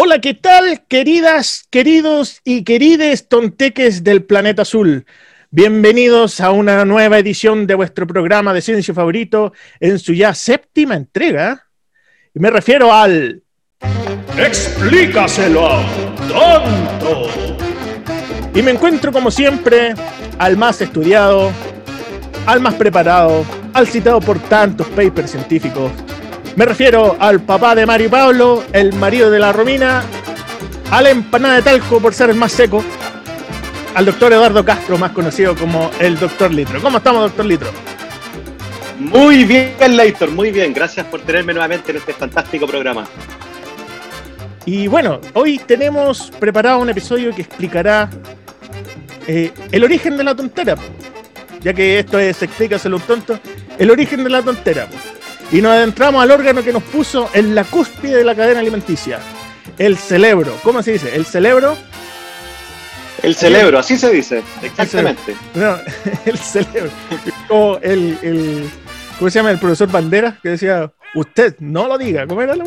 Hola, ¿qué tal, queridas, queridos y querides tonteques del planeta azul? Bienvenidos a una nueva edición de vuestro programa de ciencia favorito en su ya séptima entrega. Y me refiero al... Explícaselo tonto. Y me encuentro como siempre al más estudiado, al más preparado, al citado por tantos papers científicos, me refiero al papá de Mario Pablo, el marido de la Romina, a la empanada de talco por ser el más seco, al doctor Eduardo Castro, más conocido como el doctor Litro. ¿Cómo estamos, doctor Litro? Muy bien, Leitor, muy bien. Gracias por tenerme nuevamente en este fantástico programa. Y bueno, hoy tenemos preparado un episodio que explicará eh, el origen de la tontera. Ya que esto es Explícaselo un tonto, el origen de la tontera y nos adentramos al órgano que nos puso en la cúspide de la cadena alimenticia, el cerebro. ¿Cómo se dice? ¿El cerebro? El cerebro, así se dice, exactamente. No, el cerebro. Como el, ¿cómo se llama? El profesor Bandera, que decía, usted no lo diga. ¿Cómo era la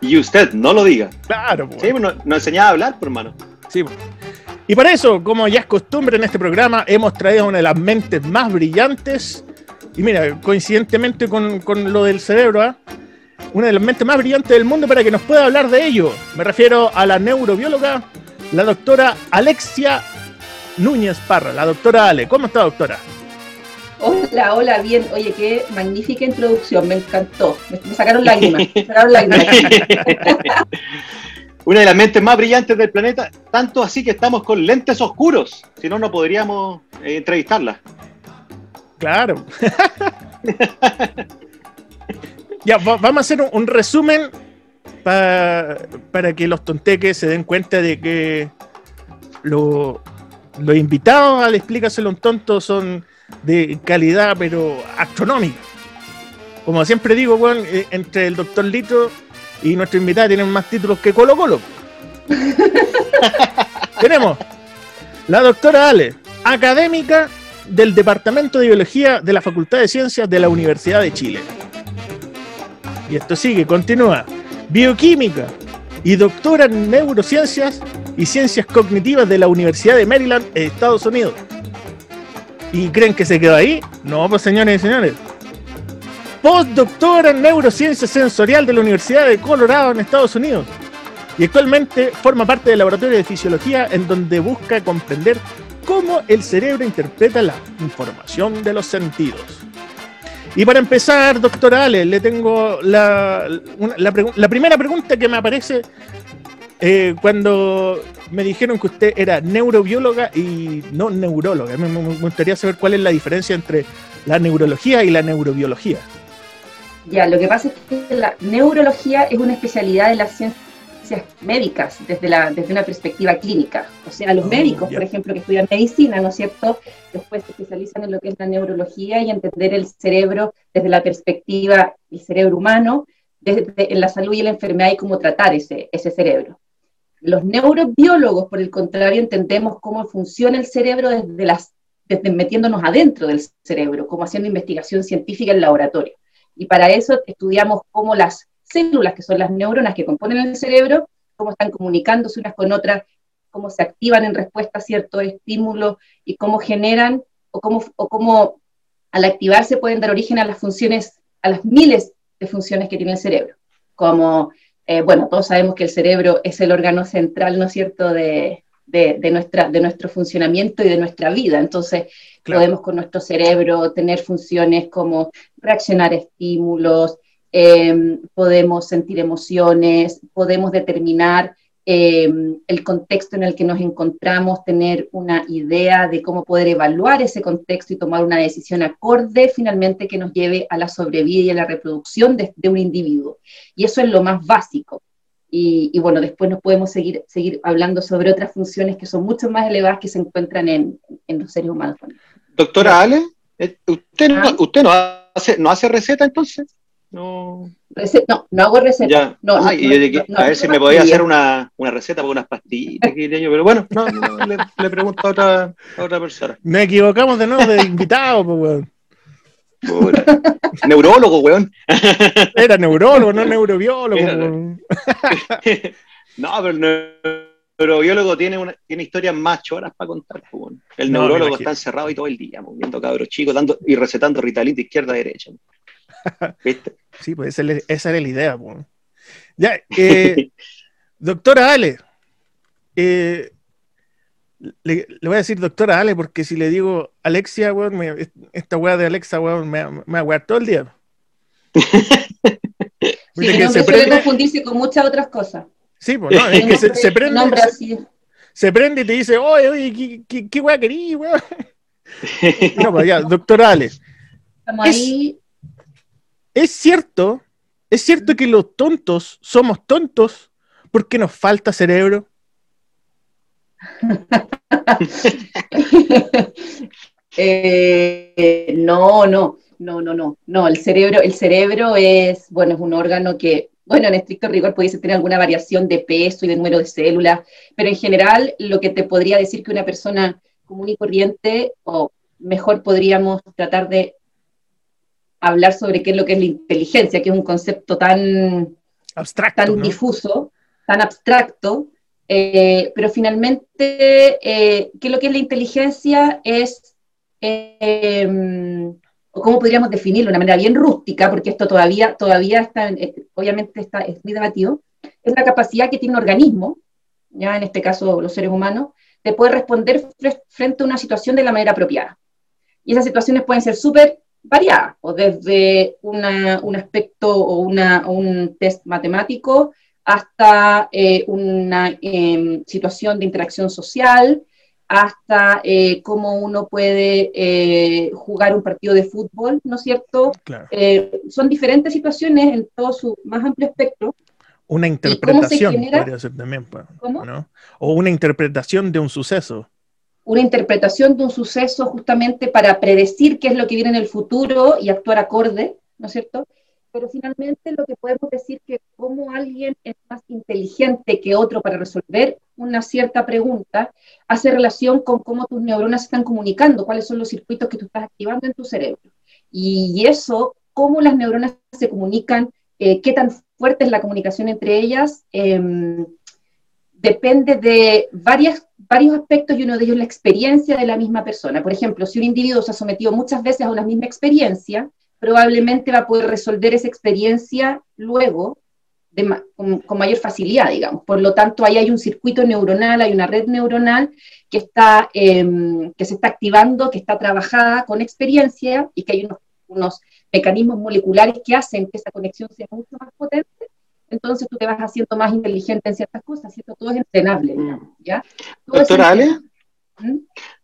Y usted no lo diga. Claro, pues. Sí, pues, nos, enseñaba a hablar, por hermano. Sí, pues. Y para eso, como ya es costumbre en este programa, hemos traído una de las mentes más brillantes y mira, coincidentemente con, lo del cerebro, ¿ah? una de las mentes más brillantes del mundo para que nos pueda hablar de ello. Me refiero a la neurobióloga, la doctora Alexia Núñez Parra, la doctora Ale. ¿Cómo está, doctora? Hola, hola, bien. Oye, qué magnífica introducción, me encantó. Me, sacaron lágrimas. Me sacaron lágrimas. Una de las mentes más brillantes del planeta, tanto así que estamos con lentes oscuros, si no, no podríamos eh, entrevistarla. Claro. ya, vamos a hacer un, resumen para que los tonteques se den cuenta de que los invitados al Explícaselo un tonto son de calidad, pero astronómica. Como siempre digo, bueno, eh, entre el doctor Lito y nuestro invitado tienen más títulos que Colo Colo. Tenemos la doctora Ale, académica del Departamento de Biología de la Facultad de Ciencias de la Universidad de Chile. Y esto sigue, continúa. Bioquímica y doctora en neurociencias y ciencias cognitivas de la Universidad de Maryland, Estados Unidos. ¿Y creen que se quedó ahí? No, pues señores y señores. Postdoctora en neurociencia sensorial de la Universidad de Colorado en Estados Unidos. Y actualmente forma parte del laboratorio de fisiología en donde busca comprender cómo el cerebro interpreta la información de los sentidos. Y para empezar, doctora Ale, le tengo la, la, primera pregunta que me aparece eh, cuando me dijeron que usted era neurobióloga y no neuróloga. Me, me, gustaría saber cuál es la diferencia entre la neurología y la neurobiología. Ya, lo que pasa es que la neurología es una especialidad de la ciencia médicas desde, la, desde una perspectiva clínica. O sea, los oh, médicos, por ejemplo, que estudian medicina, ¿no es cierto? Después se especializan en lo que es la neurología y entender el cerebro desde la perspectiva del cerebro humano, desde, en la salud y la enfermedad y cómo tratar ese, ese cerebro. Los neurobiólogos, por el contrario, entendemos cómo funciona el cerebro desde las desde metiéndonos adentro del cerebro, como haciendo investigación científica en laboratorio. Y para eso estudiamos cómo las células, que son las neuronas que componen el cerebro, cómo están comunicándose unas con otras, cómo se activan en respuesta a ciertos estímulos y cómo generan o cómo, o cómo al activarse pueden dar origen a las funciones, a las miles de funciones que tiene el cerebro. Como, eh, bueno, todos sabemos que el cerebro es el órgano central, ¿no es cierto?, de, de, nuestra, de nuestro funcionamiento y de nuestra vida. Entonces, podemos con nuestro cerebro tener funciones como reaccionar a estímulos, Em, podemos sentir emociones, podemos determinar em, el contexto en el que nos encontramos, tener una idea de cómo poder evaluar ese contexto y tomar una decisión acorde finalmente que nos lleve a la sobrevida y a la reproducción de, un individuo. Y eso es lo más básico. Y, bueno, después nos podemos seguir, seguir hablando sobre otras funciones que son mucho más elevadas que se encuentran en, en los seres humanos. Doctora Ale, eh, ¿usted, no. ¿usted no, hace, no hace receta entonces? No. no, no hago receta. No, a ver si me podía hacer una, una receta para unas pastillas, pero bueno, no, le, le, pregunto a otra, a otra persona. Me equivocamos de nuevo de invitado, pues, weón. Neurólogo, weón. Era neurólogo, no neurobiólogo. No, pero el neurobiólogo tiene, una, tiene historias más choras para contar. Pues, el neurólogo está encerrado y todo el día, pues, viendo cabros chicos dando, y recetando Ritalin de izquierda a derecha. ¿Viste? Sí, pues esa, era la idea. Pues. Ya, eh, doctora Ale, eh, le, voy a decir doctora Ale, porque si le digo Alexia, esta weá de Alexa, weón, me, me va a todo el día. Sí, que se suele confundirse con muchas otras cosas. Sí, pues no, es que se, se, prende. Se, prende y te dice, oye, oye, ¿qué, qué, qué weá querí, weón? no, pues ya, doctora Ale. Estamos ahí. Es cierto, es cierto que los tontos somos tontos porque nos falta cerebro. Eh, no, no, no, no, no, no. El cerebro, el cerebro es, bueno, es un órgano que, bueno, en estricto rigor pudiese tener alguna variación de peso y de número de células, pero en general lo que te podría decir que una persona común y corriente, o mejor podríamos tratar de hablar sobre qué es lo que es la inteligencia, que es un concepto tan abstracto, tan difuso, tan abstracto, eh, pero finalmente, eh, ¿qué es lo que es la inteligencia? Es, eh, ¿cómo podríamos definirlo? De una manera bien rústica, porque esto todavía, todavía está, obviamente está, es muy debatido, es la capacidad que tiene un organismo, ya en este caso los seres humanos, de poder responder frente a una situación de la manera apropiada. Y esas situaciones pueden ser súper variadas, o desde un aspecto o, una, o un test matemático hasta eh, una em, situación de interacción social, hasta eh, cómo uno puede eh, jugar un partido de fútbol, ¿no es cierto? son diferentes situaciones en todo su más amplio espectro. Una interpretación podría ser también, ¿no? O una interpretación de un suceso. Una interpretación de un suceso justamente para predecir qué es lo que viene en el futuro y actuar acorde, ¿no es cierto? pero finalmente lo que podemos decir que como alguien es más inteligente que otro para resolver una cierta pregunta, hace relación con cómo tus neuronas están comunicando, cuáles son los circuitos que tú estás activando en tu cerebro. Y eso, cómo las neuronas se comunican, eh, qué tan fuerte es la comunicación entre ellas, em, depende de varias, varios aspectos y uno de ellos la experiencia de la misma persona. Por ejemplo, si un individuo se ha sometido muchas veces a una misma experiencia, probablemente va a poder resolver esa experiencia luego con, mayor facilidad, digamos. Por lo tanto, ahí hay un circuito neuronal, hay una red neuronal que, está, em, que se está activando, que está trabajada con experiencia y que hay unos, mecanismos moleculares que hacen que esa conexión sea mucho más potente. Entonces tú te vas haciendo más inteligente en ciertas cosas, ¿cierto? Todo es entrenable, digamos, ¿ya? Doctora Ale, ¿Mm?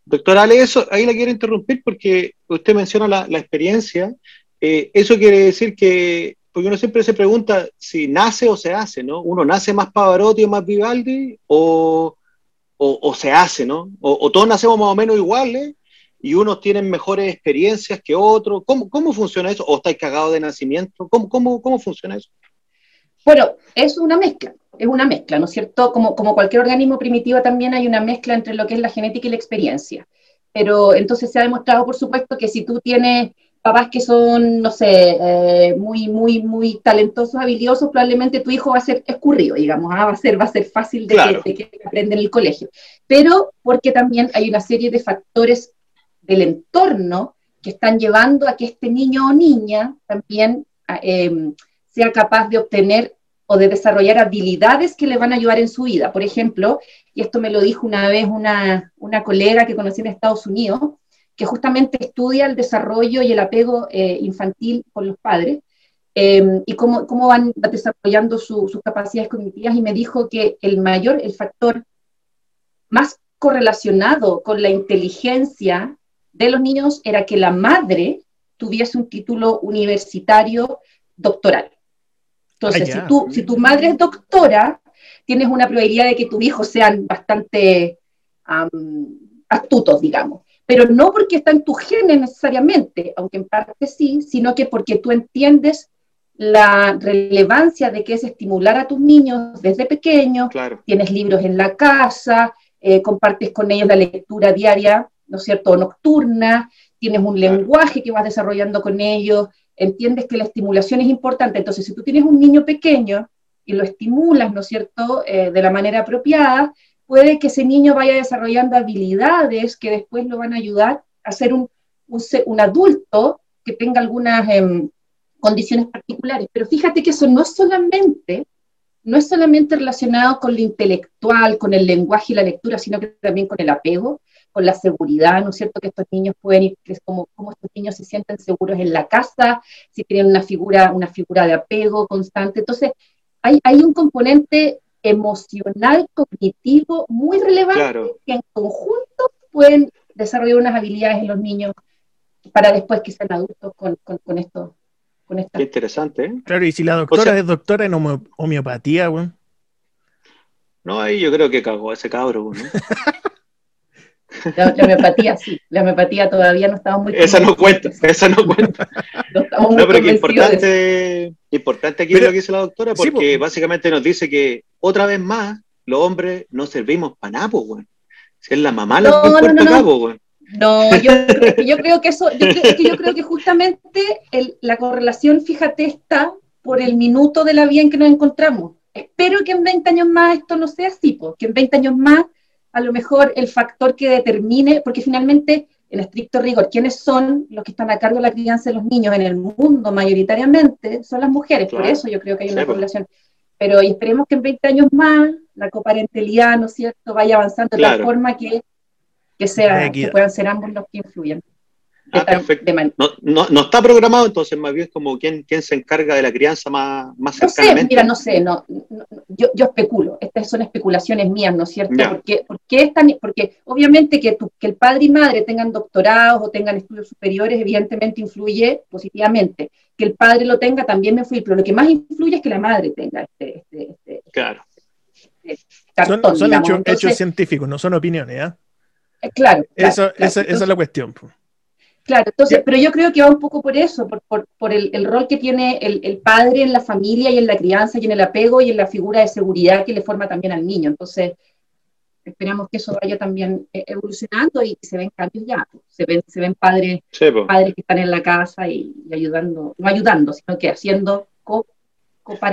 Doctora Ale, eso, ahí la quiero interrumpir porque usted menciona la, la experiencia eh, eso quiere decir que, porque uno siempre se pregunta si nace o se hace, ¿no? Uno nace más Pavarotti o más Vivaldi o, o, se hace, ¿no? O, todos nacemos más o menos iguales y unos tienen mejores experiencias que otros. ¿Cómo, cómo funciona eso? ¿O estáis cagados de nacimiento? ¿Cómo, cómo, cómo funciona eso? Bueno, es una mezcla, es una mezcla, ¿no es cierto? Como, como cualquier organismo primitivo también hay una mezcla entre lo que es la genética y la experiencia. Pero entonces se ha demostrado, por supuesto, que si tú tienes papás que son, no sé, eh, muy, muy, muy talentosos, habilidosos, probablemente tu hijo va a ser escurrido, digamos, ¿ah? va, a ser, va a ser fácil de, que, aprenda en el colegio. Pero porque también hay una serie de factores del entorno que están llevando a que este niño o niña también ah, em, sea capaz de obtener o de desarrollar habilidades que le van a ayudar en su vida. Por ejemplo, y esto me lo dijo una vez una, una colega que conocí en Estados Unidos, que justamente estudia el desarrollo y el apego eh, infantil con los padres eh, y cómo, cómo van desarrollando sus capacidades cognitivas y me dijo que el mayor, el factor más correlacionado con la inteligencia de los niños era que la madre tuviese un título universitario doctoral. Entonces, si, tú, si tu madre es doctora, tienes una probabilidad de que tus hijos sean bastante astutos, digamos. Pero no porque está en tu genes necesariamente, aunque en parte sí, sino que porque tú entiendes la relevancia de que es estimular a tus niños desde pequeños, tienes libros en la casa, eh, compartes con ellos la lectura diaria, ¿no es cierto?, nocturna, tienes un lenguaje que vas desarrollando con ellos, entiendes que la estimulación es importante. Entonces, si tú tienes un niño pequeño y lo estimulas, ¿no es cierto?, eh, de la manera apropiada, puede que ese niño vaya desarrollando habilidades que después lo van a ayudar a ser un, un, adulto que tenga algunas em, condiciones particulares. Pero fíjate que eso no solamente no es solamente relacionado con lo intelectual, con el lenguaje y la lectura, sino que también con el apego, con la seguridad, ¿no es cierto? Que estos niños pueden ir, como, como estos niños se sienten seguros en la casa, si tienen una figura, una figura de apego constante. Entonces, hay, hay un componente emocional, cognitivo muy relevante que en conjunto pueden desarrollar unas habilidades en los niños para después que sean adultos con, con, con esto, Qué interesante, ¿eh? Claro, y si la doctora es doctora en homeopatía, weón. No, ahí yo creo que cagó ese cabro, ¿no? La, homeopatía sí, la homeopatía todavía no estamos muy... Esa no cuenta, esa no cuenta. no, pero que importante, importante aquí lo que dice la doctora, porque básicamente nos dice que otra vez más los hombres no servimos para nada, pues, Si es la mamá la que importa acá, pues, no, yo, yo creo que eso, yo creo, que yo creo que justamente la correlación, fíjate, está por el minuto de la vida en que nos encontramos. Espero que en 20 años más esto no sea así, porque en 20 años más a lo mejor el factor que determine, porque finalmente, en estricto rigor, ¿quiénes son los que están a cargo de la crianza de los niños en el mundo mayoritariamente? Son las mujeres, por eso yo creo que hay una correlación. Pero esperemos que en 20 años más la coparentalidad, ¿no es cierto?, vaya avanzando de tal forma que que, sea, que puedan ser ambos los que influyan. Ah, perfecto. No, no, está programado, entonces más bien como quién, quién se encarga de la crianza más, más no Sé, mira, no sé, no, yo, yo, especulo, estas son especulaciones mías, ¿no es cierto? Porque, porque, porque obviamente que, que el padre y madre tengan doctorados o tengan estudios superiores, evidentemente influye positivamente. Que el padre lo tenga también me influye, pero lo que más influye es que la madre tenga este... este, este claro. Este son, son hechos, científicos, no son opiniones, ¿ah? Eh, claro. esa, es la cuestión. Claro, entonces, pero yo creo que va un poco por eso, por, el, rol que tiene el, padre en la familia y en la crianza y en el apego y en la figura de seguridad que le forma también al niño. Entonces, esperamos que eso vaya también eh, evolucionando y se ven cambios ya. Se ven, se ven padres, padres que están en la casa y, ayudando, no ayudando, sino que haciendo co,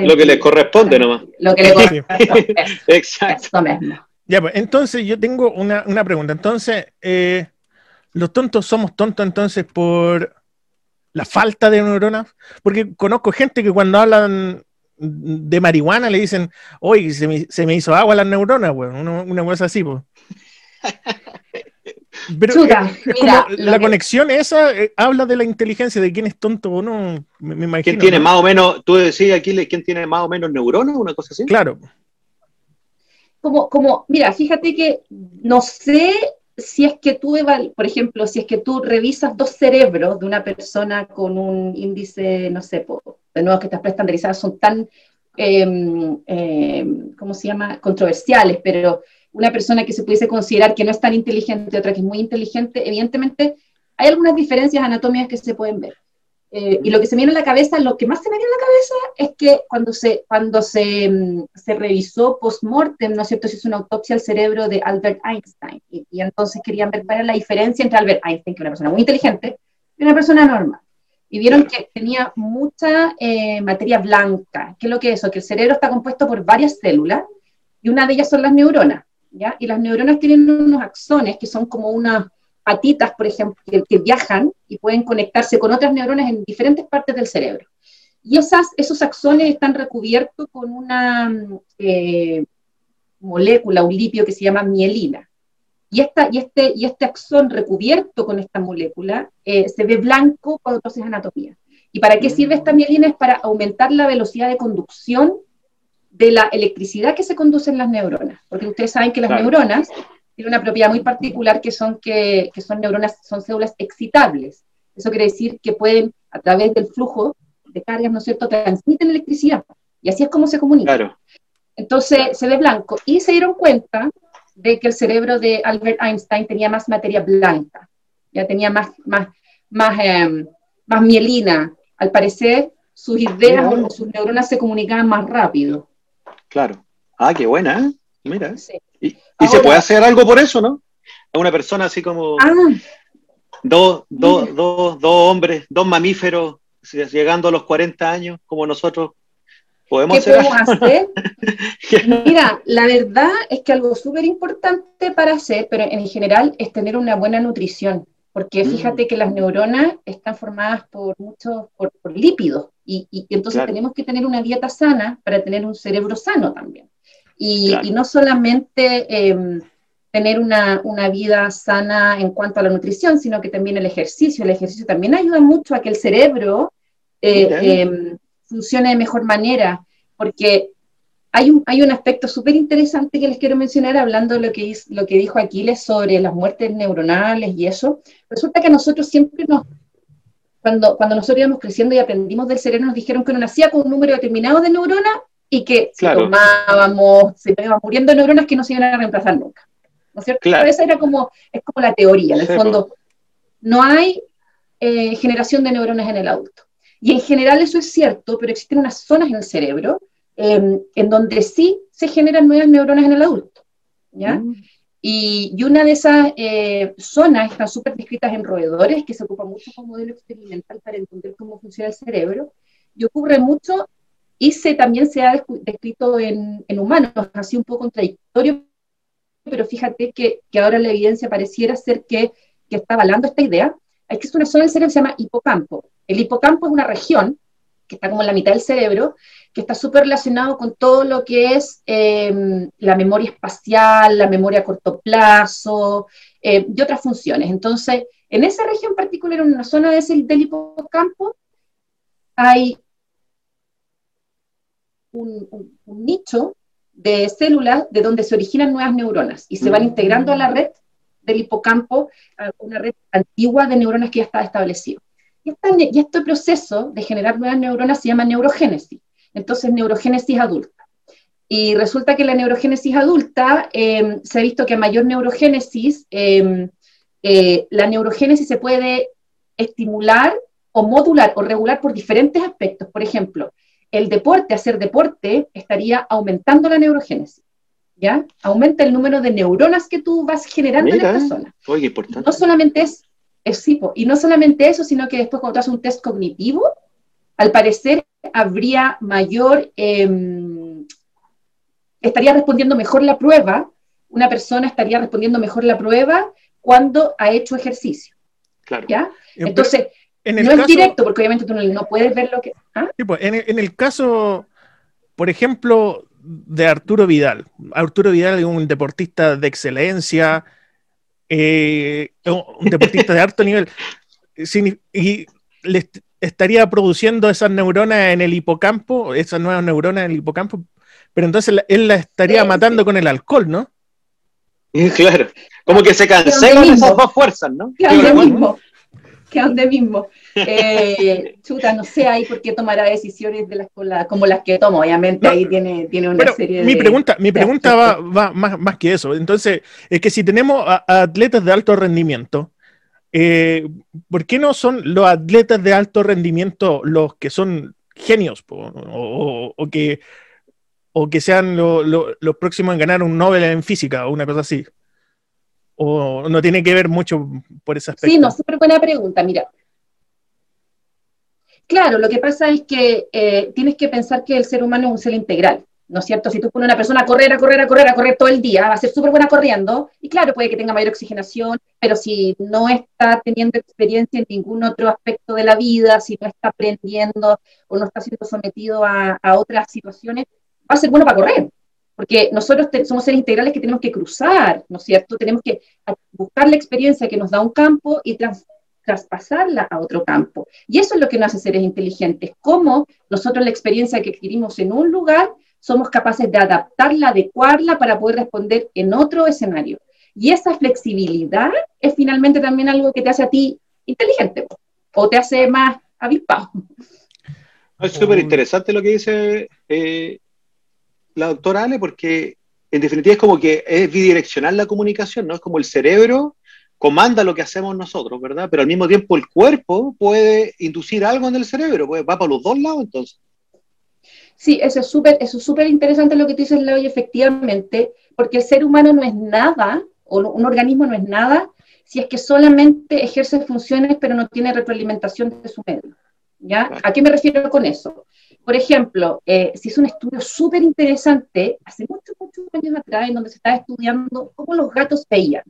Lo que les corresponde nomás. Lo que les corresponde. Exacto. Eso mismo. Ya, pues, entonces yo tengo una, pregunta. Entonces, eh, ¿los tontos somos tontos entonces por la falta de neuronas? Porque conozco gente que cuando hablan de marihuana le dicen, oye, se me, se me hizo agua las neuronas, weón, una, cosa así, pues. Pero la conexión esa eh, habla de la inteligencia, de quién es tonto o no, me, imagino. ¿Quién tiene más o menos, tú decías aquí, quién tiene más o menos neuronas, una cosa así? Claro como, como, mira, fíjate que no sé si es que tú, por ejemplo, si es que tú revisas dos cerebros de una persona con un índice, no sé, de nuevo que estas prestandarizadas son tan, em, em, ¿cómo se llama?, controversiales, pero una persona que se pudiese considerar que no es tan inteligente, otra que es muy inteligente, evidentemente hay algunas diferencias anatómicas que se pueden ver. Eh, y lo que se me viene a la cabeza, lo que más se me viene a la cabeza es que cuando se, cuando se, mm, se revisó post-mortem, ¿no es cierto?, se hizo una autopsia al cerebro de Albert Einstein. Y, entonces querían ver cuál era la diferencia entre Albert Einstein, que es una persona muy inteligente, y una persona normal. Y vieron que tenía mucha eh, materia blanca. ¿Qué es lo que es eso? Que el cerebro está compuesto por varias células, y una de ellas son las neuronas. ¿ya? Y las neuronas tienen unos axones que son como unas patitas, por ejemplo, que, viajan y pueden conectarse con otras neuronas en diferentes partes del cerebro. Y esas, esos axones están recubiertos con una eh, molécula, un lipio que se llama mielina. Y, esta, y, este, y este axón recubierto con esta molécula eh, se ve blanco cuando tú haces anatomía. ¿Y para qué sirve esta mielina? Es para aumentar la velocidad de conducción de la electricidad que se conduce en las neuronas. Porque ustedes saben que las neuronas tiene una propiedad muy particular que son, que, que, son neuronas, son células excitables. Eso quiere decir que pueden, a través del flujo de cargas, ¿no es cierto?, transmiten electricidad. Y así es como se comunica. Claro. Entonces se ve blanco. Y se dieron cuenta de que el cerebro de Albert Einstein tenía más materia blanca, ya tenía más, más, más, em, más mielina. Al parecer, sus ideas o sus neuronas se comunicaban más rápido. Claro. Ah, qué buena, ¿eh? Mira. Sí. Y, se puede hacer algo por eso, ¿no? A una persona así como ah. dos, dos, dos, dos hombres, dos mamíferos llegando a los 40 años, como nosotros, ¿Podemos ¿Qué podemos hacer? Mira, la verdad es que algo súper importante para hacer, pero en general, es tener una buena nutrición, porque mm. fíjate que las neuronas están formadas por muchos, por, lípidos, y, entonces tenemos que tener una dieta sana para tener un cerebro sano también. Y, no solamente em, tener una, vida sana en cuanto a la nutrición, sino que también el ejercicio. El ejercicio también ayuda mucho a que el cerebro eh, funcione de mejor manera, porque hay un, hay un aspecto súper interesante que les quiero mencionar hablando de lo que, lo que dijo Aquiles sobre las muertes neuronales y eso. Resulta que nosotros siempre nos, cuando, cuando nosotros íbamos creciendo y aprendimos del cerebro, nos dijeron que uno nacía con un número determinado de neuronas y que si tomábamos, se iban muriendo neuronas que no se iban a reemplazar nunca. ¿No es cierto? Esa era como, es como la teoría, en el fondo. No hay eh, generación de neuronas en el adulto. Y en general eso es cierto, pero existen unas zonas en el cerebro em, en donde sí se generan nuevas neuronas en el adulto. ¿ya? Mm. Y, una de esas eh, zonas están súper descritas en roedores, que se ocupa mucho como modelo experimental para entender cómo funciona el cerebro, y ocurre mucho, y se, también se ha descrito en, en humanos, así un poco contradictorio, pero fíjate que, que, ahora la evidencia pareciera ser que, que está avalando esta idea, es que es una zona del cerebro que se llama hipocampo, el hipocampo es una región que está como en la mitad del cerebro, que está súper relacionado con todo lo que es em, la memoria espacial, la memoria a corto plazo eh, y otras funciones. Entonces, en esa región particular, en una zona de ese, del hipocampo, hay un, un, nicho de células de donde se originan nuevas neuronas y se van integrando a la red del hipocampo, a una red antigua de neuronas que ya estaba establecido. Y, este proceso de generar nuevas neuronas se llama neurogénesis. Entonces, neurogénesis adulta. Y resulta que la neurogénesis adulta em, se ha visto que a mayor neurogénesis, em, eh, la neurogénesis se puede estimular o modular o regular por diferentes aspectos. Por ejemplo, el deporte, hacer deporte, estaría aumentando la neurogénesis. ¿Ya? Aumenta el número de neuronas que tú vas generando en esta zona. Oye, importante. No solamente es es sí, y no solamente eso, sino que después cuando tú haces un test cognitivo, al parecer habría mayor, em, estaría respondiendo mejor la prueba, una persona estaría respondiendo mejor la prueba cuando ha hecho ejercicio. Claro. ¿Ya? Entonces, no es directo, porque obviamente tú no, puedes ver lo que... ¿ah? pues, en, en el caso, por ejemplo, de Arturo Vidal. Arturo Vidal es un deportista de excelencia, eh, un deportista de alto nivel, y le estaría produciendo esas neuronas en el hipocampo, esas nuevas neuronas en el hipocampo, pero entonces él la estaría matando con el alcohol, ¿no? Claro, como que se cancelan esas dos fuerzas, ¿no? mismo que donde mismo. Eh, chuta, no sé ahí por qué tomará decisiones de las, como las que tomo. Obviamente ahí tiene, tiene una serie mi Pregunta, mi pregunta va, más, más, que eso. Entonces, es que si tenemos atletas de alto rendimiento, eh, ¿por qué no son los atletas de alto rendimiento los que son genios o, que, o que sean los próximos en ganar un Nobel en física o una cosa así? ¿O no tiene que ver mucho por ese aspecto? Sí, no, súper buena pregunta. Mira, claro, lo que pasa es que eh, tienes que pensar que el ser humano es un ser integral, ¿no es cierto? Si tú pones a una persona a correr, a correr, a correr, a correr todo el día, va a ser súper buena corriendo, y claro, puede que tenga mayor oxigenación, pero si no está teniendo experiencia en ningún otro aspecto de la vida, si no está aprendiendo o no está siendo sometido a, a otras situaciones, va a ser bueno para correr porque nosotros somos seres integrales que tenemos que cruzar, ¿no es cierto? Tenemos que buscar la experiencia que nos da un campo y traspasarla a otro campo. Y eso es lo que nos hace seres inteligentes, cómo nosotros la experiencia que adquirimos en un lugar somos capaces de adaptarla, adecuarla para poder responder en otro escenario. Y esa flexibilidad es finalmente también algo que te hace a ti inteligente o te hace más avispado. Es súper interesante lo que dice eh, la doctora Ale, porque en definitiva es como que es bidireccional la comunicación, ¿no? Es como el cerebro comanda lo que hacemos nosotros, ¿verdad? Pero al mismo tiempo el cuerpo puede inducir algo en el cerebro, pues va para los dos lados entonces. Sí, eso es súper eso es interesante lo que tú dices, Leo, efectivamente, porque el ser humano no es nada, o un organismo no es nada, si es que solamente ejerce funciones pero no tiene retroalimentación de su medio. ¿ya? ¿A qué me refiero con eso? Por ejemplo, eh, se hizo un estudio súper interesante hace muchos, muchos años atrás, en donde se estaba estudiando cómo los gatos veían,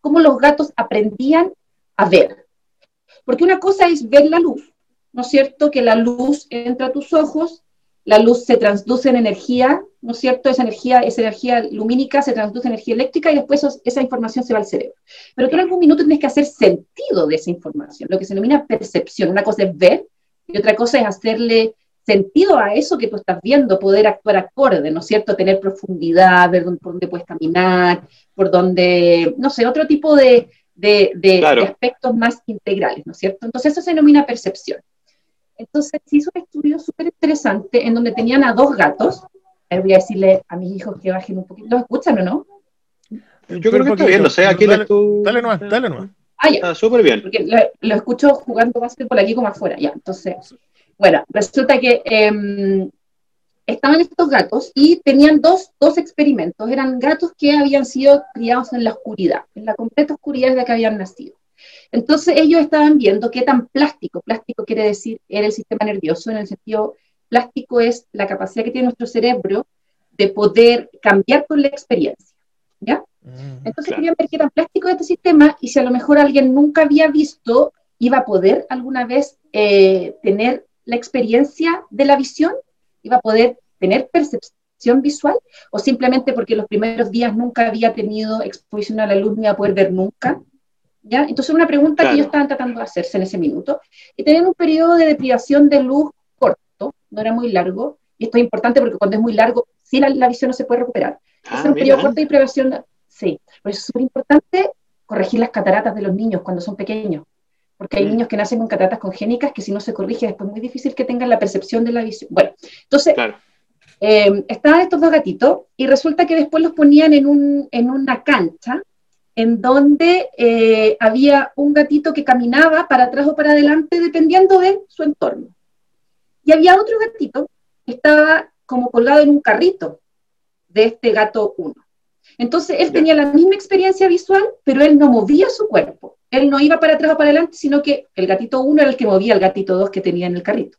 cómo los gatos aprendían a ver. Porque una cosa es ver la luz, ¿no es cierto? Que la luz entra a tus ojos, la luz se transduce en energía, ¿no es cierto? Esa energía, esa energía lumínica se transduce en energía eléctrica y después esa información se va al cerebro. Pero tú en algún minuto tienes que hacer sentido de esa información, lo que se denomina percepción. Una cosa es ver y otra cosa es hacerle sentido a eso que tú estás viendo, poder actuar acorde, ¿no es cierto? Tener profundidad, ver por dónde puedes caminar, por dónde, no sé, otro tipo de, de, aspectos más integrales, ¿no es cierto? Entonces eso se denomina percepción. Entonces se hizo un estudio súper interesante en donde tenían a dos gatos. A voy a decirle a mis hijos que bajen un poquito. ¿Los escuchan o no? Yo creo que está bien, no sé, aquí dale, tú... dale nomás, dale nomás. Ah, ya. Está súper bien. Porque lo, escucho jugando por aquí como afuera, ya. Entonces, bueno, resulta que eh, estaban estos gatos y tenían dos, dos experimentos. Eran gatos que habían sido criados en la oscuridad, en la completa oscuridad de que habían nacido. Entonces ellos estaban viendo qué tan plástico, plástico quiere decir, era el sistema nervioso, en el sentido plástico es la capacidad que tiene nuestro cerebro de poder cambiar con la experiencia. ¿Ya? Mm, Entonces querían ver qué tan plástico es este sistema y si a lo mejor alguien nunca había visto, iba a poder alguna vez eh, tener la experiencia de la visión iba a poder tener percepción visual o simplemente porque los primeros días nunca había tenido exposición a la luz, no iba a poder ver nunca. ¿Ya? Entonces, una pregunta que ellos estaban tratando de hacerse en ese minuto. Y tenían un periodo de deprivación de luz corto, no era muy largo, y esto es importante porque cuando es muy largo, sí la, visión no se puede recuperar. Ah, es un periodo corto de deprivación, sí, por eso es súper importante corregir las cataratas de los niños cuando son pequeños porque hay niños que nacen con cataratas congénicas que si no se corrige después es muy difícil que tengan la percepción de la visión. Bueno, entonces eh, estaban estos dos gatitos y resulta que después los ponían en, un, en una cancha en donde eh, había un gatito que caminaba para atrás o para adelante dependiendo de su entorno. Y había otro gatito que estaba como colgado en un carrito de este gato 1. Entonces él tenía la misma experiencia visual, pero él no movía su cuerpo él no iba para atrás o para adelante, sino que el gatito 1 era el que movía al gatito 2 que tenía en el carrito.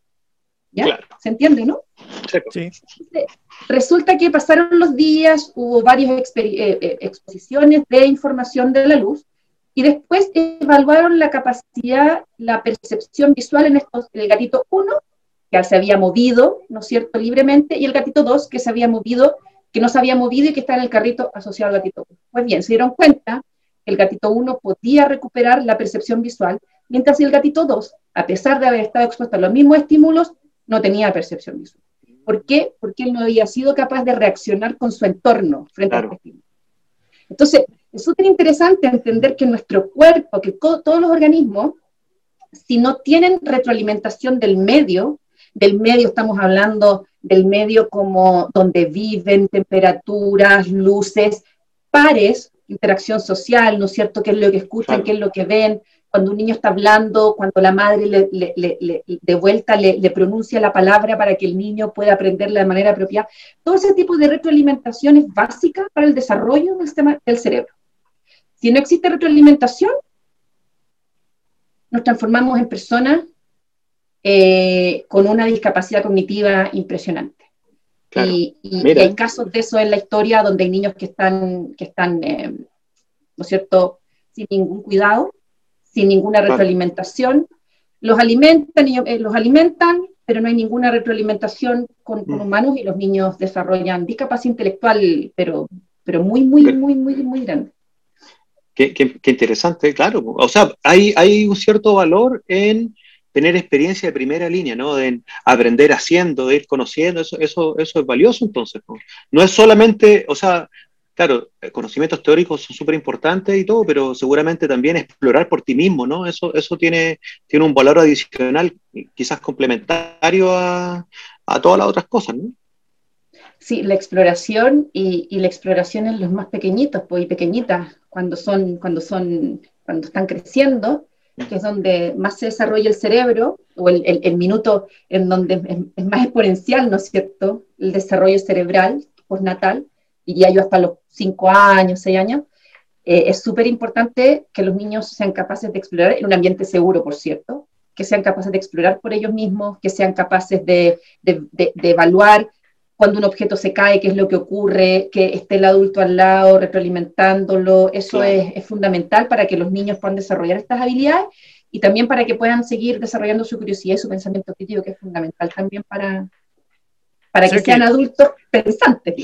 ¿Ya? ¿Se entiende, no? Sí. Resulta que pasaron los días, hubo varias eh, eh, exposiciones de información de la luz y después evaluaron la capacidad, la percepción visual en estos, el gatito 1, que se había movido, ¿no es cierto?, libremente, y el gatito 2, que se había movido, que no se había movido y que está en el carrito asociado al gatito 1. Pues bien, se dieron cuenta el gatito 1 podía recuperar la percepción visual, mientras que el gatito 2, a pesar de haber estado expuesto a los mismos estímulos, no tenía percepción visual. ¿Por qué? Porque él no había sido capaz de reaccionar con su entorno frente a los estímulos. Entonces, es súper interesante entender que nuestro cuerpo, que todos los organismos, si no tienen retroalimentación del medio, del medio estamos hablando del medio como donde viven, temperaturas, luces, pares, interacción social, ¿no es cierto? ¿Qué es lo que escuchan, qué es lo que ven? Cuando un niño está hablando, cuando la madre le, de vuelta le, pronuncia la palabra para que el niño pueda aprenderla de manera apropiada. Todo ese tipo de retroalimentación es básica para el desarrollo del sistema del cerebro. Si no existe retroalimentación, nos transformamos en personas eh, con una discapacidad cognitiva impresionante. Y, hay casos de eso en la historia donde hay niños que están, que están eh, ¿no es cierto?, sin ningún cuidado, sin ninguna retroalimentación. Los alimentan, eh, los alimentan, pero no hay ninguna retroalimentación con, mm. humanos y los niños desarrollan discapacidad intelectual, pero, pero muy, muy, muy, muy, muy grande. Qué, qué, qué, interesante, claro. O sea, hay, hay un cierto valor en tener experiencia de primera línea, ¿no? De aprender haciendo, de ir conociendo, eso, eso, eso es valioso entonces. ¿no? es solamente, o sea, claro, conocimientos teóricos son súper importantes y todo, pero seguramente también explorar por ti mismo, ¿no? Eso, eso tiene, tiene un valor adicional, quizás complementario a, a todas las otras cosas, ¿no? Sí, la exploración y, la exploración en los más pequeñitos, pues, y pequeñitas, cuando son, cuando son, cuando están creciendo, que es donde más se desarrolla el cerebro, o el, el, minuto en donde es, más exponencial, ¿no es cierto?, el desarrollo cerebral postnatal, diría yo hasta los 5 años, 6 años, eh, es súper importante que los niños sean capaces de explorar en un ambiente seguro, por cierto, que sean capaces de explorar por ellos mismos, que sean capaces de, evaluar cuando un objeto se cae, qué es lo que ocurre, que esté el adulto al lado retroalimentándolo. Eso es, fundamental para que los niños puedan desarrollar estas habilidades y también para que puedan seguir desarrollando su curiosidad y su pensamiento crítico, que es fundamental también para, para que, sean adultos pensantes.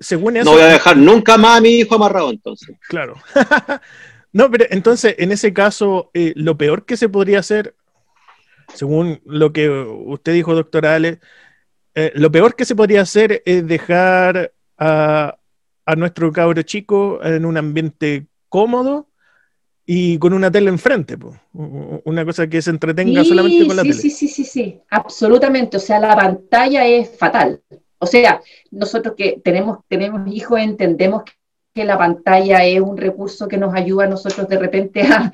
según eso, no voy a dejar nunca más a mi hijo amarrado entonces. Claro. no, pero entonces, en ese caso, eh, lo peor que se podría hacer, según lo que usted dijo, doctora Ale, eh, lo peor que se podría hacer es dejar a, a nuestro cabro chico en un ambiente cómodo y con una tele enfrente, una cosa que se entretenga solamente con la tele. Sí, sí, sí, sí, absolutamente. O sea, la pantalla es fatal. O sea, nosotros que tenemos, tenemos hijos entendemos que la pantalla es un recurso que nos ayuda a nosotros de repente a,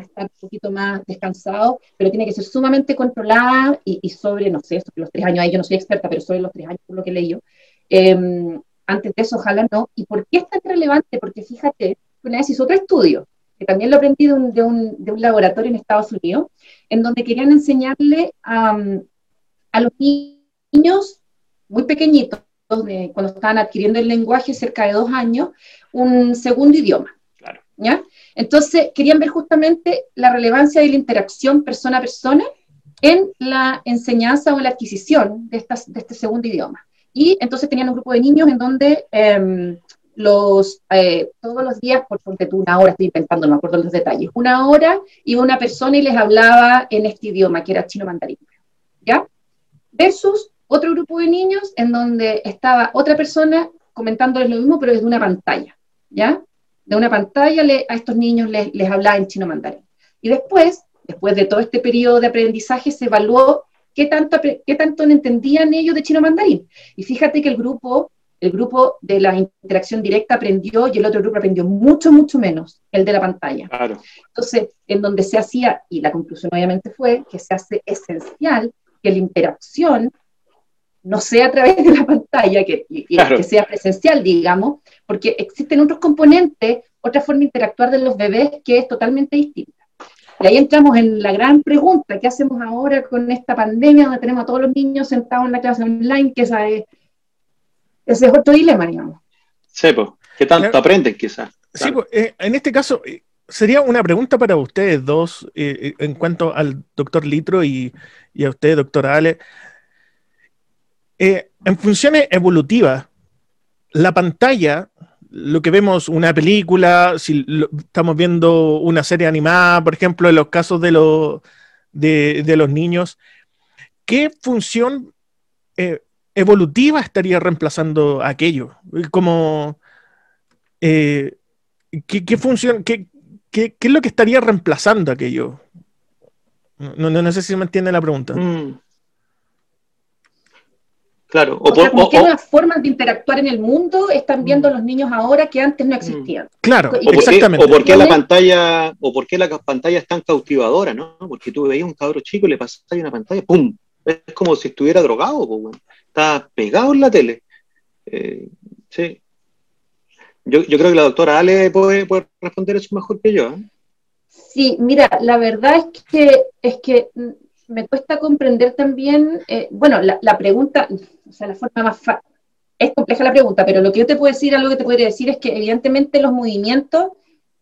estar un poquito más descansados, pero tiene que ser sumamente controlada y, sobre, no sé, sobre los tres años, ahí yo no soy experta, pero sobre los tres años, por lo que leí yo. Em, antes de eso, ojalá no. ¿Y por qué es tan relevante? Porque fíjate, una vez hizo otro estudio que también lo aprendí de un, de un, de un laboratorio en Estados Unidos, en donde querían enseñarle a, a los niños muy pequeñitos, cuando estaban adquiriendo el lenguaje, cerca de dos años, un segundo idioma. Claro. ¿ya? Entonces, querían ver justamente la relevancia de la interacción persona a persona en la enseñanza o la adquisición de, estas, de este segundo idioma. Y entonces tenían un grupo de niños en donde eh, los, eh, todos los días, por ponte tú una hora, estoy inventando, no me acuerdo los detalles, una hora iba una persona y les hablaba en este idioma, que era chino mandarín, ¿ya? Versus otro grupo de niños en donde estaba otra persona comentándoles lo mismo, pero desde una pantalla, ¿ya? De una pantalla le, a estos niños les, les hablaba en chino mandarín. Y después, después de todo este periodo de aprendizaje, se evaluó qué tanto, qué tanto entendían ellos de chino mandarín. Y fíjate que el grupo el grupo de la interacción directa aprendió y el otro grupo aprendió mucho, mucho menos, el de la pantalla. Entonces, en donde se hacía, y la conclusión obviamente fue que se hace esencial que la interacción no sea a través de la pantalla, que, que sea presencial, digamos, porque existen otros componentes, otra forma de interactuar de los bebés que es totalmente distinta. Y ahí entramos en la gran pregunta, ¿qué hacemos ahora con esta pandemia donde tenemos a todos los niños sentados en la clase online, que esa ese es otro dilema, digamos. Sí, pues, ¿qué tanto aprenden quizás? Sí, pues, eh, en este caso, eh, sería una pregunta para ustedes dos, eh, en cuanto al doctor Litro y, a usted, doctora Ale. En funciones evolutivas, la pantalla, lo que vemos, una película, si estamos viendo una serie animada, por ejemplo, en los casos de, los niños, ¿qué función evolutiva estaría reemplazando aquello? Como, eh, ¿qué, función, qué, es lo que estaría reemplazando aquello? No, no, sé si me entiende la pregunta. Mm. Claro. O, por, ¿Qué nuevas formas de interactuar en el mundo están viendo mm. los niños ahora que antes no existían? Claro, o exactamente. o por qué la pantalla, o por qué la pantalla es tan cautivadora, ¿no? Porque tú veías un cabro chico y le pasas una pantalla, ¡pum! Es como si estuviera drogado, pues, está pegado en la tele. Eh, sí. Yo, creo que la doctora Ale puede, responder eso mejor que yo. ¿eh? Sí, mira, la verdad es que, es que me cuesta comprender también, eh, bueno, la, pregunta, o sea, la forma más es compleja la pregunta, pero lo que yo te puedo decir, algo que te podría decir es que evidentemente los movimientos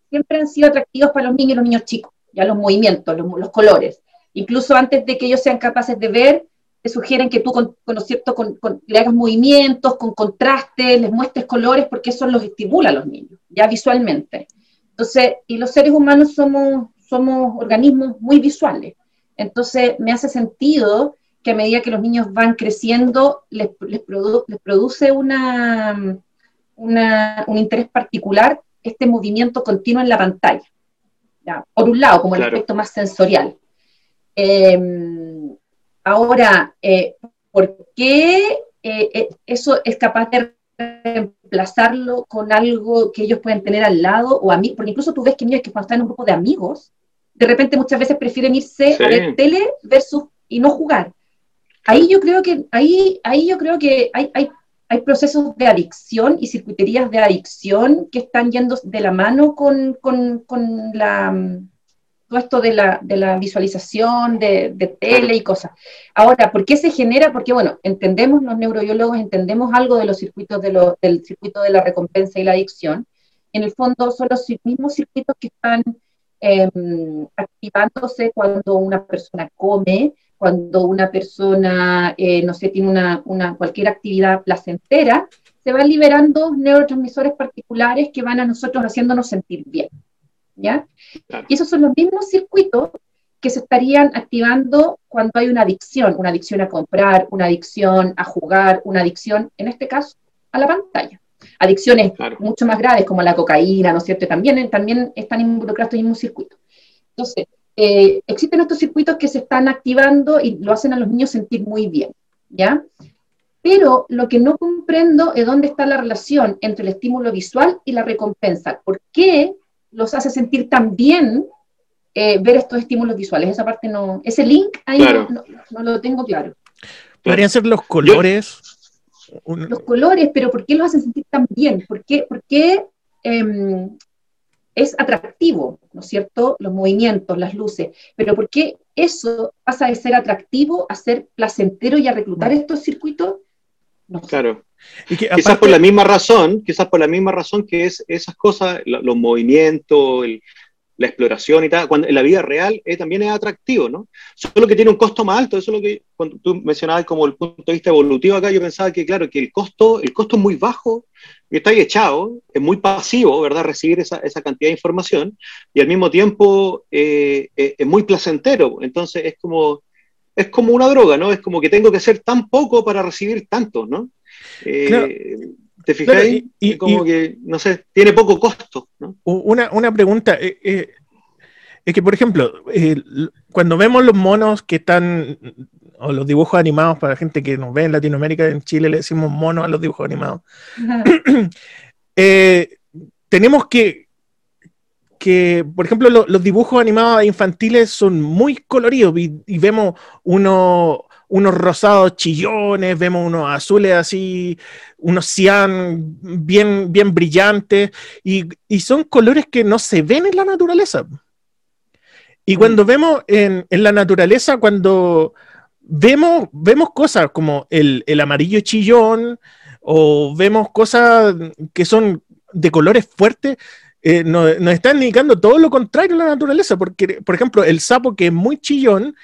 siempre han sido atractivos para los niños y los niños chicos, ya los movimientos, los, colores. Incluso antes de que ellos sean capaces de ver, te sugieren que tú con, cierto, con, le hagas movimientos, con contrastes, les muestres colores, porque eso los estimula a los niños, ya visualmente. Entonces, y los seres humanos somos, somos organismos muy visuales. Entonces, me hace sentido que a medida que los niños van creciendo, les, les, produce una, un interés particular este movimiento continuo en la pantalla. Por un lado, como el aspecto más sensorial. Eh, Ahora, eh, ¿por qué eh, eh, eso es capaz de reemplazarlo con algo que ellos pueden tener al lado o a mí? Porque incluso tú ves que niños que cuando están en un grupo de amigos, de repente muchas veces prefieren irse a ver tele versus y no jugar. Ahí yo creo que, ahí, ahí yo creo que hay, hay, hay procesos de adicción y circuiterías de adicción que están yendo de la mano con, con, con la todo esto de la, de la visualización, de, de tele y cosas. Ahora, ¿por qué se genera? Porque, bueno, entendemos los neurobiólogos, entendemos algo de los circuitos de lo, del circuito de la recompensa y la adicción. En el fondo son los mismos circuitos que están em, activándose cuando una persona come, cuando una persona, eh, no sé, tiene una, una, cualquier actividad placentera, se van liberando neurotransmisores particulares que van a nosotros haciéndonos sentir bien. ¿ya? Y esos son los mismos circuitos que se estarían activando cuando hay una adicción, una adicción a comprar, una adicción a jugar, una adicción, en este caso, a la pantalla. Adicciones mucho más graves como la cocaína, ¿no es cierto? También, también están involucrados en mismo circuito. Entonces, eh, existen estos circuitos que se están activando y lo hacen a los niños sentir muy bien, ¿ya? Pero lo que no comprendo es dónde está la relación entre el estímulo visual y la recompensa. ¿Por qué los hace sentir tan bien eh, ver estos estímulos visuales. Esa parte no, ese link ahí no, lo tengo claro. Podrían ser los colores. Los colores, pero ¿por qué los hacen sentir tan bien? ¿Por qué, em, es atractivo, ¿no es cierto? Los movimientos, las luces, pero ¿por qué eso pasa de ser atractivo a ser placentero y a reclutar estos circuitos? No Claro quizás por la misma razón, quizás por la misma razón que es esas cosas, los movimientos, la exploración y tal, cuando en la vida real eh, también es atractivo, ¿no? Solo que tiene un costo más alto, eso es lo que cuando tú mencionabas como el punto de vista evolutivo acá, yo pensaba que claro, que el costo, el costo es muy bajo, y está ahí echado, es muy pasivo, ¿verdad? Recibir esa, esa cantidad de información, y al mismo tiempo eh, eh, es muy placentero, entonces es como, es como una droga, ¿no? Es como que tengo que hacer tan poco para recibir tanto, ¿no? Eh, ¿Te fijas? y, como que, no sé, tiene poco costo. Una, una, pregunta. Eh, eh, es que, por ejemplo, cuando vemos los monos que están, o los dibujos animados, para la gente que nos ve en Latinoamérica, en Chile le decimos monos a los dibujos animados, tenemos que, que, por ejemplo, los dibujos animados infantiles son muy coloridos y, y vemos uno, unos rosados chillones, vemos unos azules así, unos cian bien, bien brillantes, y, son colores que no se ven en la naturaleza. Y cuando vemos en, la naturaleza, cuando vemos, vemos cosas como el, amarillo chillón, o vemos cosas que son de colores fuertes, eh, nos, nos, están indicando todo lo contrario en la naturaleza, porque, por ejemplo, el sapo que es muy chillón,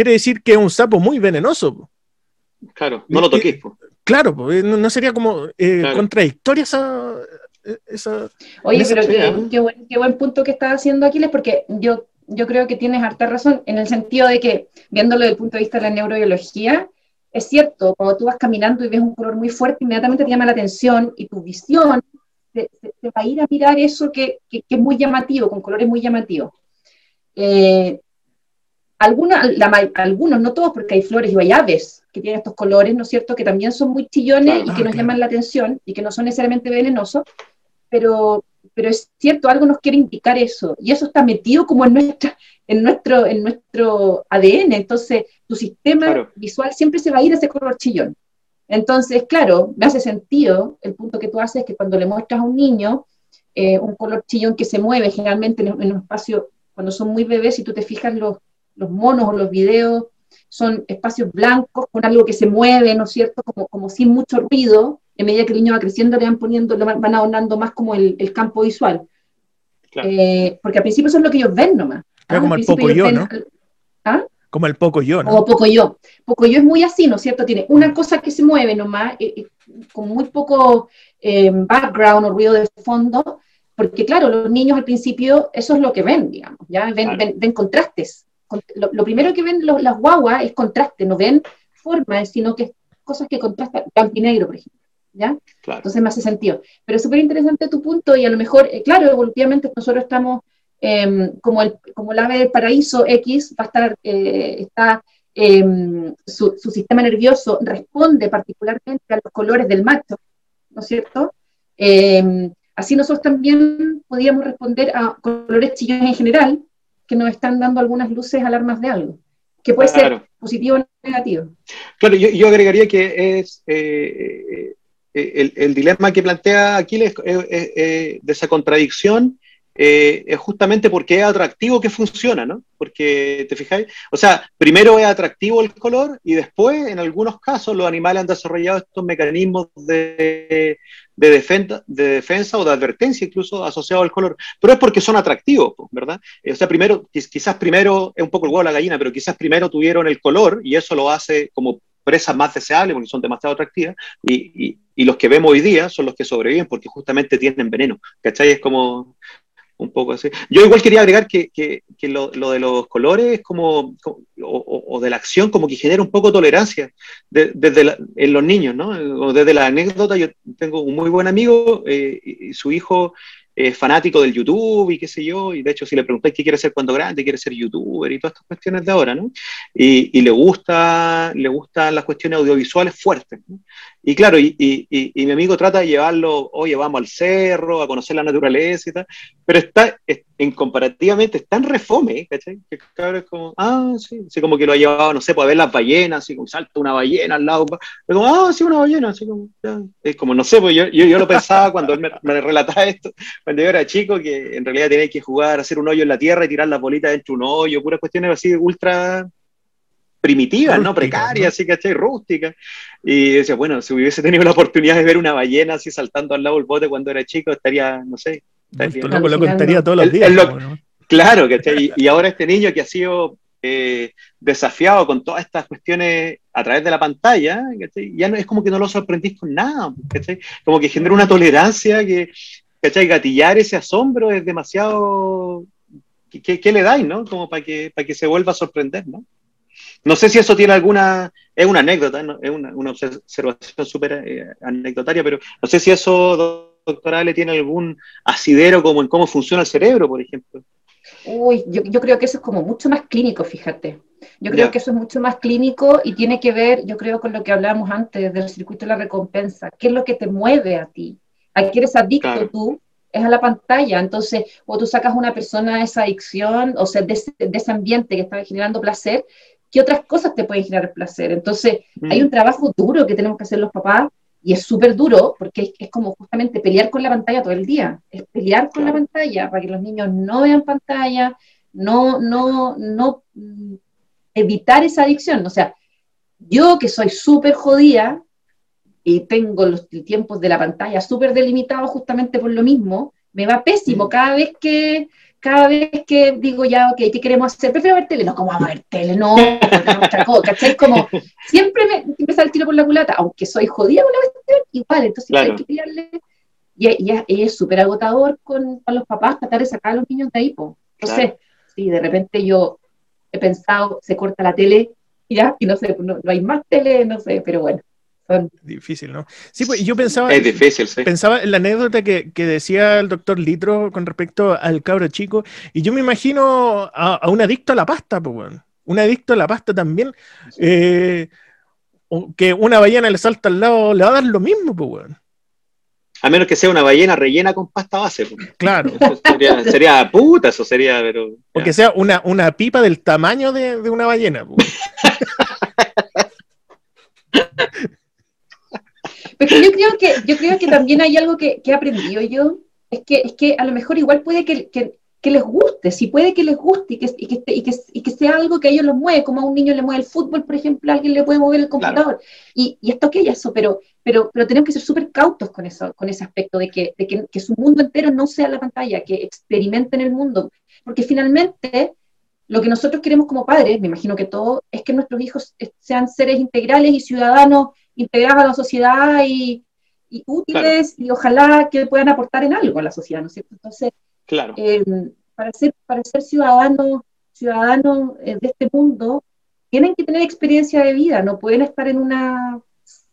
quiere decir que es un sapo muy venenoso. Claro, no lo eh, toques. Claro, no, sería como eh, contradictoria esa, Oye, pero qué, buen, punto que estás haciendo, Aquiles, porque yo, yo creo que tienes harta razón en el sentido de que, viéndolo desde el punto de vista de la neurobiología, es cierto, cuando tú vas caminando y ves un color muy fuerte, inmediatamente te llama la atención y tu visión te, va a ir a mirar eso que, que, es muy llamativo, con colores muy llamativos. Eh, algunos, no todos, porque hay flores y hay aves que tienen estos colores, ¿no es cierto?, que también son muy chillones y que nos llaman la atención y que no son necesariamente venenosos, pero, pero es cierto, algo nos quiere indicar eso, y eso está metido como en, nuestra, en, nuestro, en nuestro ADN, entonces tu sistema visual siempre se va a ir a ese color chillón. Entonces, claro, me hace sentido el punto que tú haces, que cuando le muestras a un niño eh, un color chillón que se mueve generalmente en, en un espacio, cuando son muy bebés, si tú te fijas los los monos o los videos son espacios blancos con algo que se mueve, ¿no es cierto? Como, como sin mucho ruido. En medida que el niño va creciendo, le van poniendo, le van adornando más como el, campo visual. Eh, porque al principio eso es lo que ellos ven nomás. como el poco yo, ¿no? ¿Ah? Como el poco yo, ¿no? Como poco yo. Poco yo es muy así, ¿no es cierto? Tiene una cosa que se mueve nomás, eh, eh, con muy poco background o ruido de fondo, porque claro, los niños al principio eso es lo que ven, digamos, ¿ya? ven, ven contrastes lo, primero que ven las guaguas es contraste, no ven formas, sino que cosas que contrastan, blanco y negro, por ejemplo. ¿Ya? Entonces me hace sentido. Pero es súper interesante tu punto y a lo mejor, eh, claro, evolutivamente nosotros estamos em, como, el, como el ave del paraíso X, va a estar, eh, está, em, su, su, sistema nervioso responde particularmente a los colores del macho, ¿no es cierto? Em, así nosotros también podríamos responder a colores chillones en general, que nos están dando algunas luces alarmas de algo, que puede ser positivo o negativo. Claro, yo, agregaría que es eh, eh, el, dilema que plantea Aquiles de esa contradicción eh, es justamente porque es atractivo que funciona, ¿no? Porque, ¿te fijáis? O sea, primero es atractivo el color y después, en algunos casos, los animales han desarrollado estos mecanismos de, de, defensa, de defensa o de advertencia incluso asociados al color. Pero es porque son atractivos, ¿verdad? O sea, primero, quizás primero, es un poco el huevo de la gallina, pero quizás primero tuvieron el color y eso lo hace como presas más deseables porque son demasiado atractivas y, y, los que vemos hoy día son los que sobreviven porque justamente tienen veneno, ¿cachai? Es como, un poco así. Yo igual quería agregar que, que, que lo, lo, de los colores como, o, o, de la acción como que genera un poco tolerancia desde en los niños, ¿no? Desde la anécdota, yo tengo un muy buen amigo eh, y su hijo es fanático del YouTube y qué sé yo, y de hecho si le preguntáis qué quiere ser cuando grande, quiere ser youtuber y todas estas cuestiones de ahora, ¿no? Y, y le gusta, le gustan las cuestiones audiovisuales fuertes, ¿no? Y claro, y, y, mi amigo trata de llevarlo, oye, vamos al cerro, a conocer la naturaleza y tal, pero está, en comparativamente, es tan refome, ¿cachai? Que claro, es como, ah, sí, así como que lo ha llevado, no sé, pues a ver las ballenas, así como salta una ballena al lado, es como, ah, sí, una ballena, así como, ya. es como, no sé, pues yo, yo, yo lo pensaba cuando él me, me, relataba esto, cuando yo era chico, que en realidad tenía que jugar, hacer un hoyo en la tierra y tirar las bolitas dentro de un hoyo, puras cuestiones así ultra primitivas, ¿no? Precarias, así, ¿cachai? Rústicas. Y decía, bueno, si hubiese tenido la oportunidad de ver una ballena así saltando al lado del bote cuando era chico, estaría, no sé. Estaría, no, lo contaría todos los días. Lo, ¿no? Claro, ¿cachai? Y, y, ahora este niño que ha sido eh, desafiado con todas estas cuestiones a través de la pantalla, ¿cachai? Ya no, es como que no lo sorprendís con nada, ¿cachai? Como que genera una tolerancia que, ¿cachai? Gatillar ese asombro es demasiado... ¿Qué, qué le dais, no? Como para que, para que se vuelva a sorprender, ¿no? No sé si eso tiene alguna, es una anécdota, ¿no? es una, una, observación súper eh, anecdotaria, pero no sé si eso, doctora Ale, tiene algún asidero como en cómo funciona el cerebro, por ejemplo. Uy, yo, yo creo que eso es como mucho más clínico, fíjate. Yo creo yeah. que eso es mucho más clínico y tiene que ver, yo creo, con lo que hablábamos antes del circuito de la recompensa. ¿Qué es lo que te mueve a ti? ¿A qué eres adicto claro. tú? es a la pantalla. Entonces, o tú sacas a una persona de esa adicción, o sea, de ese, de ese ambiente que está generando placer, ¿qué otras cosas te pueden generar placer? Entonces, mm. hay un trabajo duro que tenemos que hacer los papás y es súper duro porque es, es, como justamente pelear con la pantalla todo el día, es pelear con claro. la pantalla para que los niños no vean pantalla, no, no, no mm, evitar esa adicción. O sea, yo que soy súper jodida y tengo los tiempos de la pantalla súper delimitados justamente por lo mismo, me va pésimo mm. cada vez que cada vez que digo ya, ok, ¿qué queremos hacer? Prefiero ver tele, no, como vamos a ver tele? No, no ¿cachai? Como siempre me, me sale el tiro por la culata, aunque soy jodida con la cuestión, igual, entonces claro. hay que pillarle. Y, y, y es súper agotador con, con, los papás tratar de sacar a los niños de ahí, po. Entonces, claro. sí, de repente yo he pensado, se corta la tele, y ya, y no sé, no, no hay más tele, no sé, pero bueno. Difícil, ¿no? Sí, pues yo pensaba. Es difícil, sí. Pensaba en la anécdota que, que, decía el doctor Litro con respecto al cabro chico, y yo me imagino a, a un adicto a la pasta, pues, bueno. Un adicto a la pasta también, eh, que una ballena le salta al lado, le va a dar lo mismo, pues, bueno. A menos que sea una ballena rellena con pasta base. Pues. Claro. Sería, sería, puta, eso sería, pero. O que sea una, una pipa del tamaño de, de una ballena. Pues. Pero yo creo que, yo creo que también hay algo que, que he aprendido yo, es que, es que a lo mejor igual puede que, que, que les guste, si puede que les guste y que, y, que, y, que, y que sea algo que a ellos los mueve, como a un niño le mueve el fútbol, por ejemplo, a alguien le puede mover el computador. Claro. Y, y esto que eso, pero, pero, pero tenemos que ser súper cautos con eso, con ese aspecto de, que, de que, que su mundo entero no sea la pantalla, que experimenten el mundo, porque finalmente lo que nosotros queremos como padres, me imagino que todo, es que nuestros hijos sean seres integrales y ciudadanos integrados a la sociedad y, y útiles claro. y ojalá que puedan aportar en algo a la sociedad, ¿no es cierto? Entonces, claro. eh, para ser, para ser ciudadanos ciudadano, eh, de este mundo, tienen que tener experiencia de vida, no pueden estar en una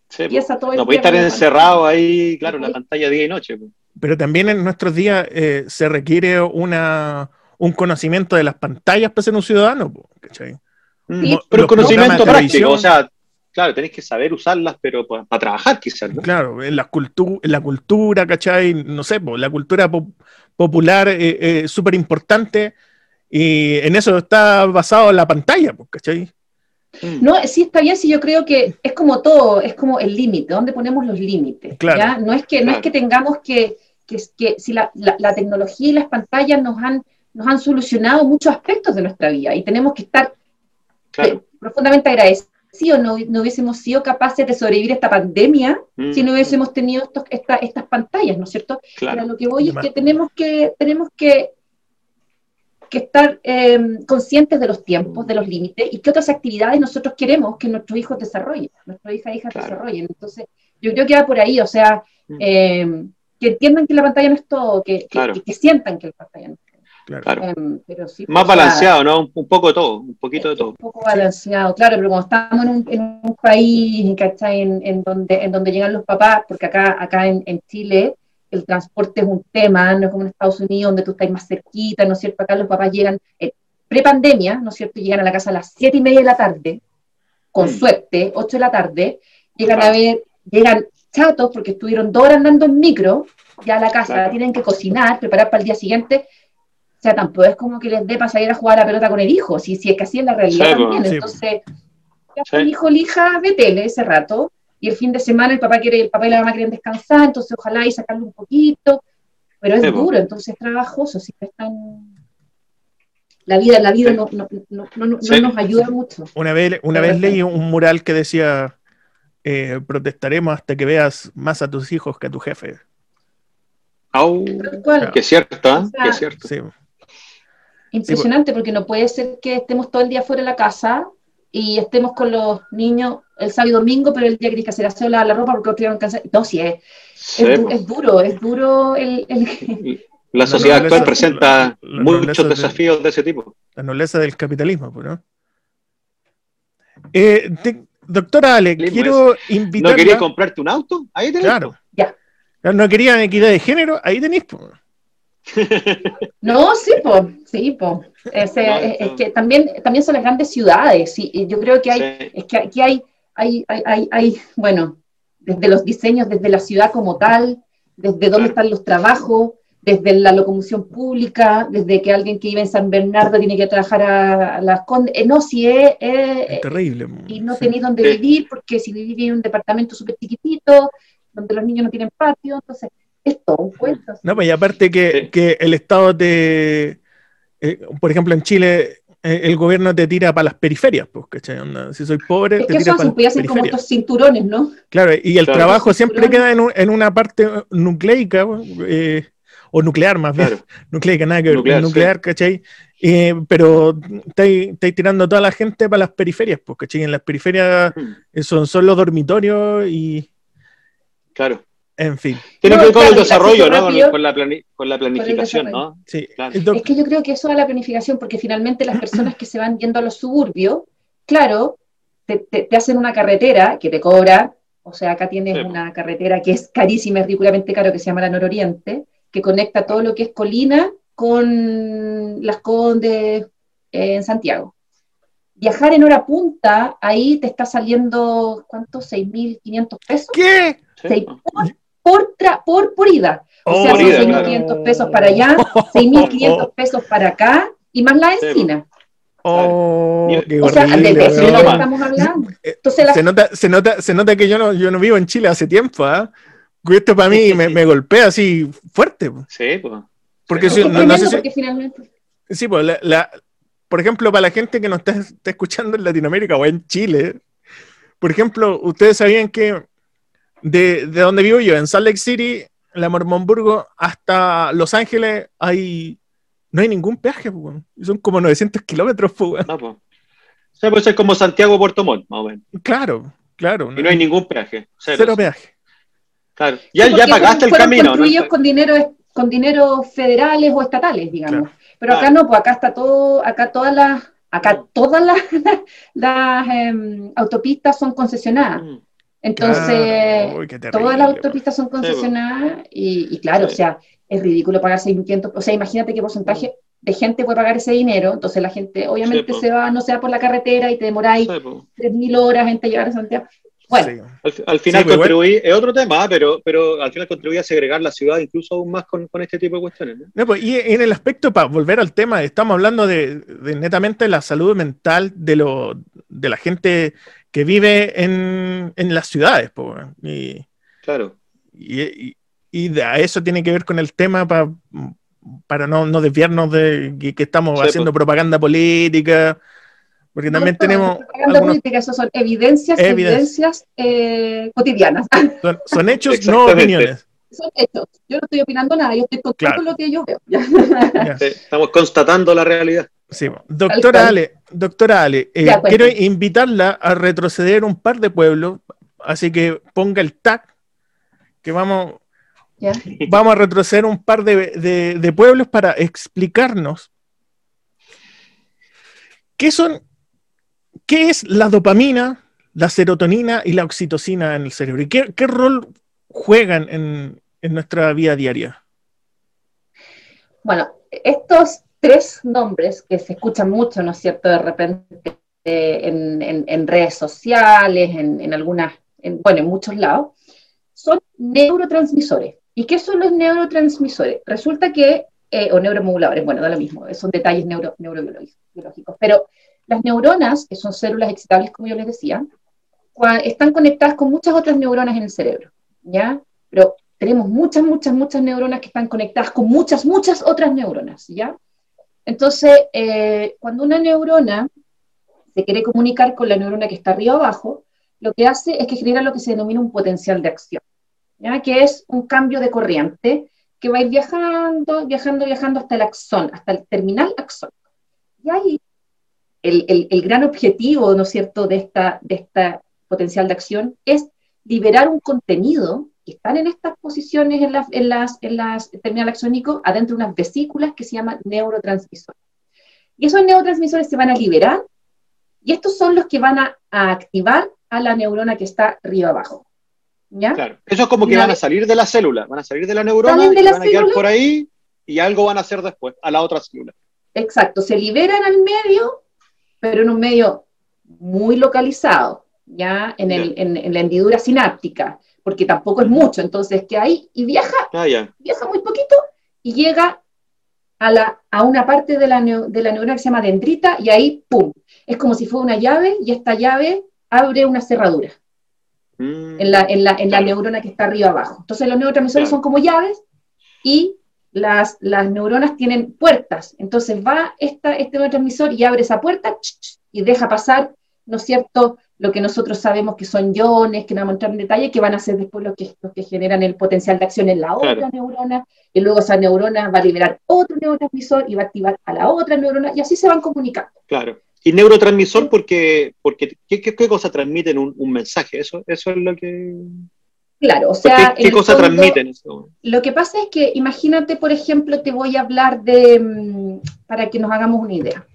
sí, pieza todo el No pueden estar encerrado ahí, claro, en la pantalla día y noche. Pero también en nuestros días eh, se requiere una, un conocimiento de las pantallas para ser un ciudadano, ¿cachai? Sí. Pero conocimiento práctico, o sea, claro, tenés que saber usarlas, pero para, para trabajar quizás. ¿no? Claro, en la, cultu en la cultura, ¿cachai? No sé, pues, la cultura pop popular es eh, eh, súper importante y en eso está basado la pantalla, pues, ¿cachai? No, sí está bien, sí yo creo que es como todo, es como el límite, ¿dónde ponemos los límites? Claro. ¿ya? No, es que, claro. no es que tengamos que, que, que si la, la, tecnología y las pantallas nos han, nos han solucionado muchos aspectos de nuestra vida y tenemos que estar eh, profundamente agradecidos o no, no, hubiésemos sido capaces de sobrevivir esta pandemia si no mm. hubiésemos tenido estos, estas pantallas, ¿no es cierto? Claro. Pero lo que voy es que tenemos que, tenemos que, que estar em, conscientes de los tiempos, de los límites y qué otras actividades nosotros queremos que nuestros hijos desarrollen, nuestras hijas e hijas desarrollen. Entonces, yo creo que va por ahí, o sea, mm. em, que entiendan que la pantalla no es todo, que, que, sientan que la pantalla no es todo. Claro. Em, Más balanceado, ¿no? Un poco de todo, un poquito de todo. Un poco balanceado, claro, pero como estamos en un, en un país, ¿cachai? En, en, donde, en donde llegan los papás, porque acá, acá en, en, Chile el transporte es un tema, no es como en Estados Unidos, donde tú estás más cerquita, ¿no es cierto? Acá los papás llegan, eh, pre-pandemia, ¿no es cierto? Llegan a la casa a las siete y media de la tarde, con mm. suerte, 8 de la tarde, llegan a ver, llegan chatos porque estuvieron dos horas andando en micro, ya a la casa, tienen que cocinar, preparar para el día siguiente, o sea, tampoco es como que les dé para salir a jugar a la pelota con el hijo, si, si es que así es la realidad también. Entonces, el hijo, el hija, ve tele ese rato, y el fin de semana el papá quiere, el papá y la mamá quieren descansar, entonces ojalá y sacarle un poquito, pero es duro, entonces es trabajoso, si están la vida, la vida no, no, no, no nos ayuda mucho. Una vez, una vez leí un mural que decía eh, protestaremos hasta que veas más a tus hijos que a tu jefe. Oh, que cierto, ¿eh? cierto. Sí. Impresionante, porque no puede ser que estemos todo el día fuera de la casa y estemos con los niños el sábado y domingo, pero el día que tienes que hacer la, la ropa porque otro día cansar. No, sí, es, es, duro, es duro el... La sociedad actual presenta muchos desafíos de, ese tipo. La nobleza del capitalismo, pues, ¿no? Eh, doctora Ale, quiero invitar. ¿No querías comprarte un auto? Ahí tenés. Claro. Ya. ¿No querían equidad de género? Ahí tenéis. pues. No, sí, pues, sí, pues. Es, que también, también son las grandes ciudades, y yo creo que hay, es que aquí hay, hay, hay, hay, bueno, desde los diseños, desde la ciudad como tal, desde dónde están los trabajos, desde la locomoción pública, desde que alguien que vive en San Bernardo tiene que trabajar a, las condes, eh, no, si es, terrible. Y no tenéis dónde vivir, porque si vivís en un departamento súper chiquitito, donde los niños no tienen patio, entonces No, pues y aparte que, que el Estado te, eh, por ejemplo, en Chile, eh, el gobierno te tira para las periferias, pues, ¿cachai? si soy pobre, es te que tira para las como estos cinturones, ¿no? Claro, y el trabajo siempre queda en, en, una parte nucleica, eh, o nuclear más bien, nucleica, nada que nuclear, nuclear ¿cachai? pero estáis tirando toda la gente para las periferias, pues, ¿cachai? En las periferias hmm. son, son los dormitorios y... Claro. En fin. Tiene que ver con el desarrollo, ¿no? Con, la con, la planificación, ¿no? Sí, claro. Es que yo creo que eso va a la planificación, porque finalmente las personas que se van yendo a los suburbios, claro, te, hacen una carretera que te cobra, o sea, acá tienes una carretera que es carísima, es ridículamente caro, que se llama la Nororiente, que conecta todo lo que es colina con las Condes eh, en Santiago. Viajar en hora punta, ahí te está saliendo, ¿cuánto? 6.500 pesos. ¿Qué? Por, por, por ida. O sea, son 6.500 pesos para allá, 6.500 pesos para acá y más la encina. Oh, o sea, de, de eso no estamos hablando. Eh, se, nota, se, nota, se nota que yo no, yo no vivo en Chile hace tiempo, ¿ah? Esto para mí me, me, golpea así fuerte. Sí, pues. Porque, si, no, no sé porque finalmente... Sí, pues, la, la, por ejemplo, para la gente que nos está, está, escuchando en Latinoamérica o en Chile, por ejemplo, ustedes sabían que de, de donde vivo yo, en Salt Lake City, la Mormonburgo, hasta Los Ángeles, hay no hay ningún peaje, pues, son como 900 kilómetros. Pues, no, pues. O sea, puede ser como Santiago Puerto Montt, más o menos. Claro, claro. Y no, hay ningún peaje. Cero, peaje. Claro. Ya, ya pagaste el camino. ¿no? con dinero con dinero federales o estatales, digamos. Pero acá no, pues acá está todo, acá todas las, acá todas las, las, em, autopistas son concesionadas. Mm. Entonces, todas las autopistas son concesionadas y, claro, o sea, es ridículo pagar 6.500, o sea, imagínate qué porcentaje de gente puede pagar ese dinero, entonces la gente obviamente se va, no se va por la carretera y te demoráis 3.000 horas en llegar a Santiago. Bueno, al, final contribuí, es otro tema, pero, pero al final contribuye a segregar la ciudad incluso aún más con, con este tipo de cuestiones. Pues, y en el aspecto, para volver al tema, estamos hablando de, de netamente la salud mental de, lo, de la gente que vive en, en las ciudades. y, claro. Y, y a eso tiene que ver con el tema para para no, no, desviarnos de que, estamos haciendo pues. propaganda política, porque también tenemos... Propaganda política, eso son evidencias, evidencias eh, cotidianas. Son, hechos, no opiniones. Son hechos. Yo no estoy opinando nada, yo estoy contando lo que yo veo. Estamos constatando la realidad. Sí, doctora Ale, doctora Ale eh, quiero invitarla a retroceder un par de pueblos, así que ponga el tag, que vamos, Vamos a retroceder un par de, pueblos para explicarnos qué son, qué es la dopamina, la serotonina y la oxitocina en el cerebro y qué, rol juegan en, nuestra vida diaria. Bueno, estos tres nombres que se escuchan mucho, ¿no es cierto?, de repente en, redes sociales, en, algunas, bueno, en muchos lados, son neurotransmisores. ¿Y qué son los neurotransmisores? Resulta que, eh, o neuromoduladores, bueno, da lo mismo, son detalles neuro, neurobiológicos, pero las neuronas, que son células excitables, como yo les decía, están conectadas con muchas otras neuronas en el cerebro, ¿ya? Pero tenemos muchas, muchas, muchas neuronas que están conectadas con muchas, muchas otras neuronas, ¿ya? Entonces, eh, cuando una neurona se quiere comunicar con la neurona que está arriba abajo, lo que hace es que genera lo que se denomina un potencial de acción que es un cambio de corriente que va a ir viajando, viajando, viajando hasta el axón, hasta el terminal axón. Y ahí el, el, gran objetivo, ¿no es cierto?, de esta, de esta potencial de acción es liberar un contenido que están en estas posiciones en, en las, en las terminal axónico adentro de unas vesículas que se llaman neurotransmisores. Y esos neurotransmisores se van a liberar y estos son los que van a, a activar a la neurona que está arriba abajo. Claro. Eso es como que van a salir de la célula, van a salir de la neurona y van a quedar por ahí y algo van a hacer después, a la otra célula. Exacto, se liberan al medio, pero en un medio muy localizado, ya en, el, en, la hendidura sináptica, porque tampoco es mucho, entonces que ahí y viaja, ah, viaja muy poquito y llega a, la, a una parte de la, de la neurona que se llama dendrita y ahí, ¡pum! Es como si fuera una llave y esta llave abre una cerradura. Mm. en, la, en, la, en la, neurona que está arriba abajo. Entonces los neurotransmisores son como llaves y las, las neuronas tienen puertas. Entonces va esta, este neurotransmisor y abre esa puerta y deja pasar, ¿no es cierto?, lo que nosotros sabemos que son iones, que no vamos a entrar en detalle, que van a ser después los que, los que generan el potencial de acción en la otra neurona, y luego esa neurona va a liberar otro neurotransmisor y va a activar a la otra neurona, y así se van comunicando. Claro. Y neurotransmisor porque, porque ¿qué, qué, cosa transmiten un, un, mensaje? Eso, eso es lo que... Claro, o sea... ¿Qué, cosa transmiten? Eso? Lo que pasa es que, imagínate, por ejemplo, te voy a hablar de, mm, para que nos hagamos una idea.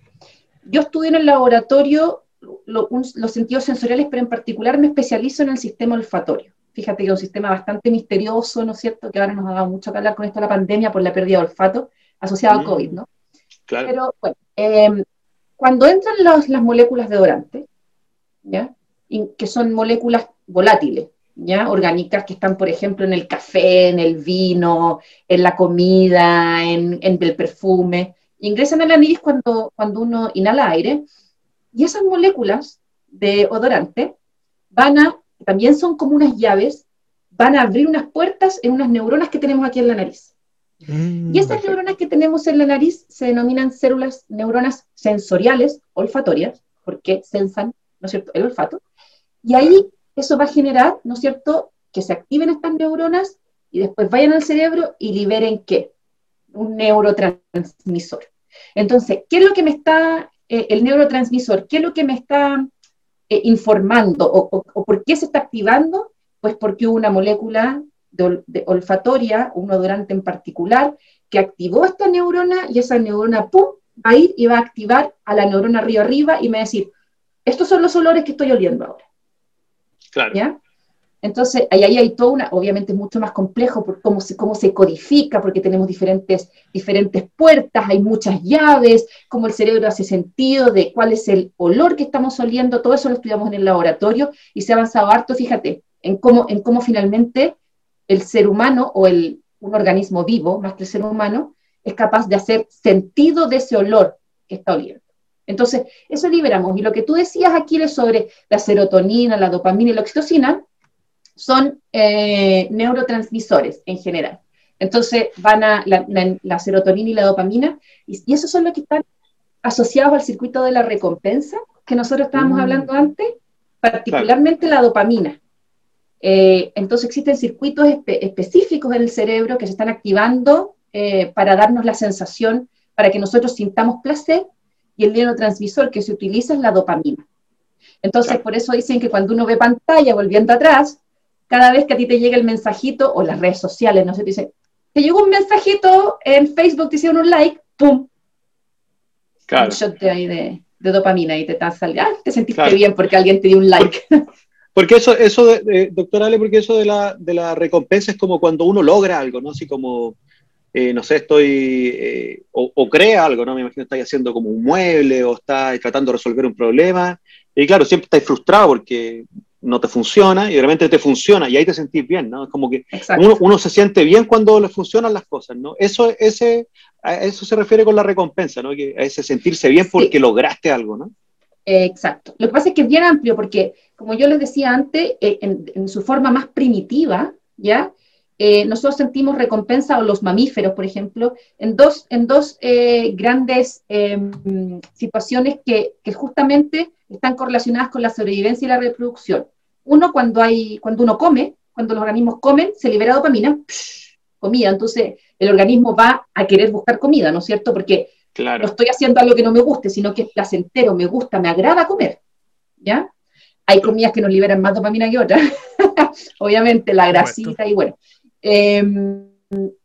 Yo estudio en el laboratorio los sentidos sensoriales, pero en particular me especializo en el sistema olfatorio. Fíjate que es un sistema bastante misterioso, ¿no es cierto? Que ahora nos ha dado mucho que hablar con esto de la pandemia por la pérdida de olfato asociada al mm. COVID, ¿no? Claro. Pero bueno, eh, cuando entran las moléculas de dorante, ¿ya? que son moléculas volátiles, ¿ya? orgánicas que están, por ejemplo, en el café, en el vino, en la comida, en, el perfume, ingresan a la nariz cuando, cuando uno inhala aire, y esas moléculas de odorante van a, también son como unas llaves, van a abrir unas puertas en unas neuronas que tenemos aquí en la nariz. Mm, y esas neuronas que tenemos en la nariz se denominan células, neuronas sensoriales, olfatorias, porque sensan, ¿no es cierto?, el olfato. Y ahí eso va a generar, ¿no es cierto?, que se activen estas neuronas y después vayan al cerebro y liberen qué? Un neurotransmisor. Entonces, ¿qué es lo que me está, eh, el neurotransmisor, qué es lo que me está eh, informando o, o por qué se está activando? Pues porque una molécula de, olfatoria, un odorante en particular, que activó esta neurona y esa neurona, ¡pum!, va a ir y va a activar a la neurona arriba arriba y me va a decir, estos son los olores que estoy oliendo ahora. Claro. ¿Ya? Entonces, ahí, hay todo una, obviamente es mucho más complejo por cómo se, cómo se codifica, porque tenemos diferentes, diferentes puertas, hay muchas llaves, cómo el cerebro hace sentido de cuál es el olor que estamos oliendo, todo eso lo estudiamos en el laboratorio y se ha avanzado harto, fíjate, en cómo, en cómo finalmente el ser humano o el, un organismo vivo, más que el ser humano, es capaz de hacer sentido de ese olor que está oliendo. Entonces, eso liberamos. Y lo que tú decías, Aquiles, sobre la serotonina, la dopamina y la oxitocina, son eh, neurotransmisores en general. Entonces van a la, serotonina y la dopamina, y, esos son los que están asociados al circuito de la recompensa que nosotros estábamos mm. hablando antes, particularmente la dopamina. Eh, entonces existen circuitos específicos en el cerebro que se están activando eh, para darnos la sensación, para que nosotros sintamos placer, y el neurotransmisor que se utiliza es la dopamina. Entonces, por eso dicen que cuando uno ve pantalla, volviendo atrás, cada vez que a ti te llega el mensajito, o las redes sociales, no sé, te dicen, te llegó un mensajito en Facebook, te hicieron un like, ¡pum! Claro. Un shot de, ahí de, dopamina y te, saliendo, ah, te sentiste bien porque alguien te dio un like. Porque, eso, eso de, doctor Ale, porque eso de la, de la recompensa es como cuando uno logra algo, ¿no? Así como, eh, no sé, estoy, eh, o, crea algo, ¿no? Me imagino que estáis haciendo como un mueble o estás tratando de resolver un problema. Y claro, siempre estáis frustrado porque no te funciona y realmente te funciona y ahí te sentís bien, ¿no? Es como que uno, se siente bien cuando le funcionan las cosas, ¿no? Eso, ese, a eso se refiere con la recompensa, ¿no? Que a ese sentirse bien porque lograste algo, ¿no? exacto. Lo que pasa es que es bien amplio porque, como yo les decía antes, eh, en, su forma más primitiva, ¿ya? Eh, nosotros sentimos recompensa, o los mamíferos, por ejemplo, en dos, en dos eh, grandes em, situaciones que, que justamente están correlacionadas con la sobrevivencia y la reproducción. Uno, cuando, hay, cuando uno come, cuando los organismos comen, se libera dopamina, comida, entonces el organismo va a querer buscar comida, ¿no es cierto? Porque no estoy haciendo algo que no me guste, sino que es placentero, me gusta, me agrada comer, ¿ya? Hay comidas que nos liberan más dopamina que otras, obviamente, la grasita y bueno. Em,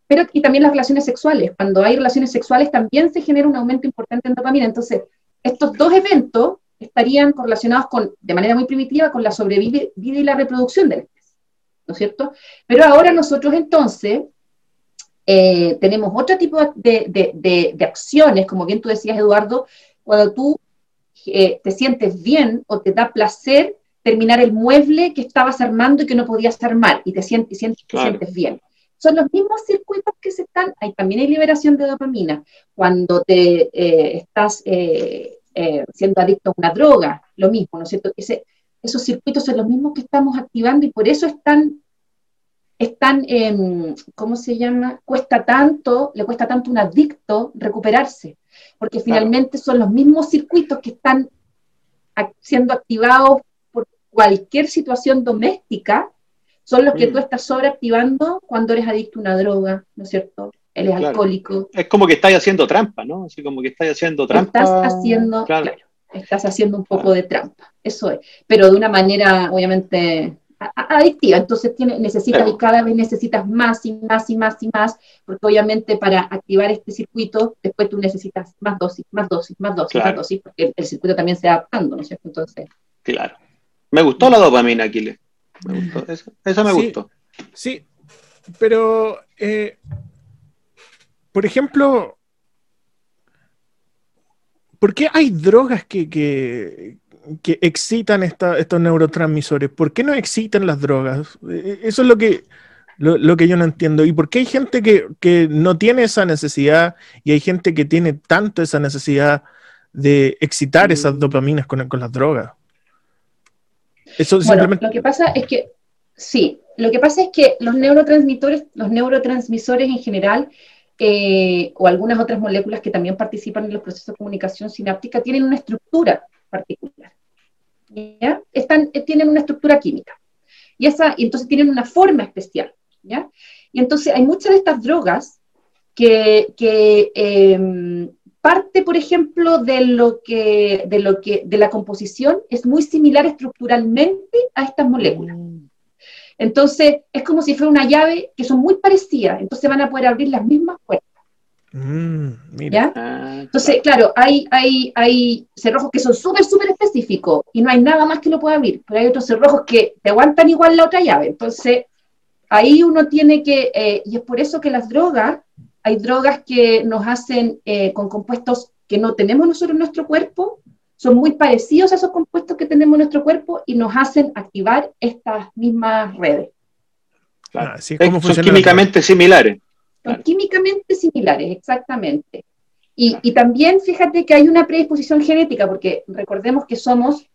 pero y también las relaciones sexuales. Cuando hay relaciones sexuales también se genera un aumento importante en dopamina. Entonces, estos dos eventos estarían correlacionados con, de manera muy primitiva con la sobrevida y la reproducción de la especie, ¿no es cierto? Pero ahora nosotros entonces eh, tenemos otro tipo de, acciones, como bien tú decías, Eduardo, cuando tú eh, te sientes bien o te da placer terminar el mueble que estabas armando y que no podías armar y te sientes, sientes, sientes bien. Son los mismos circuitos que se están, hay también hay liberación de dopamina. Cuando te eh, estás eh, siendo adicto a una droga, lo mismo, ¿no es cierto? esos circuitos son los mismos que estamos activando y por eso están, están em, ¿cómo se llama? Cuesta tanto, le cuesta tanto a un adicto recuperarse, porque finalmente son los mismos circuitos que están siendo activados por cualquier situación doméstica, son los que mm. tú estás sobreactivando cuando eres adicto a una droga, ¿no es cierto? Él es alcohólico. Es como que estáis haciendo trampa, ¿no? Así como que estáis haciendo trampa. Estás haciendo, claro, estás haciendo un poco de trampa, eso es, pero de una manera obviamente adictiva, entonces tiene, necesitas y cada vez necesitas más y más y más y más, porque obviamente para activar este circuito, después tú necesitas más dosis, más dosis, más dosis, más dosis, porque el, circuito también se va adaptando, ¿no es cierto? Entonces. Claro. Me gustó la dopamina, Aquiles. Me gustó. Esa, me gustó. Sí, pero eh, por ejemplo, ¿por qué hay drogas que, que, excitan estos neurotransmisores? ¿Por qué no excitan las drogas? E, e, eso es lo que, lo, que yo no entiendo. ¿Y por qué hay gente que, no tiene esa necesidad y hay gente que tiene tanto esa necesidad de excitar esas mm. dopaminas con, con las drogas? Eso simplemente... Lo que pasa es que, sí, lo que pasa es que los neurotransmisores, los neurotransmisores en general, o algunas otras moléculas que también participan en los procesos de comunicación sináptica tienen una estructura particular. eh, tienen una estructura química. Y, entonces tienen una forma especial. Y entonces hay muchas de estas drogas que, que em, parte, por ejemplo, de lo, que, de lo que de la composición es muy similar estructuralmente a estas moléculas. Entonces, es como si fuera una llave que son muy parecidas, entonces van a poder abrir las mismas puertas. Mm, ¿Ya? Ah, entonces, claro, hay, hay, hay cerrojos que son súper, súper específicos y no hay nada más que lo pueda abrir, pero hay otros cerrojos que te aguantan igual la otra llave. Entonces, ahí uno tiene que, eh, y es por eso que las drogas, hay drogas que nos hacen eh, con compuestos que no tenemos nosotros en nuestro cuerpo, son muy parecidos a esos compuestos que tenemos en nuestro cuerpo y nos hacen activar estas mismas redes. Ah, son químicamente similares. Son químicamente similares, exactamente. Y, y, también fíjate que hay una predisposición genética, porque recordemos que somos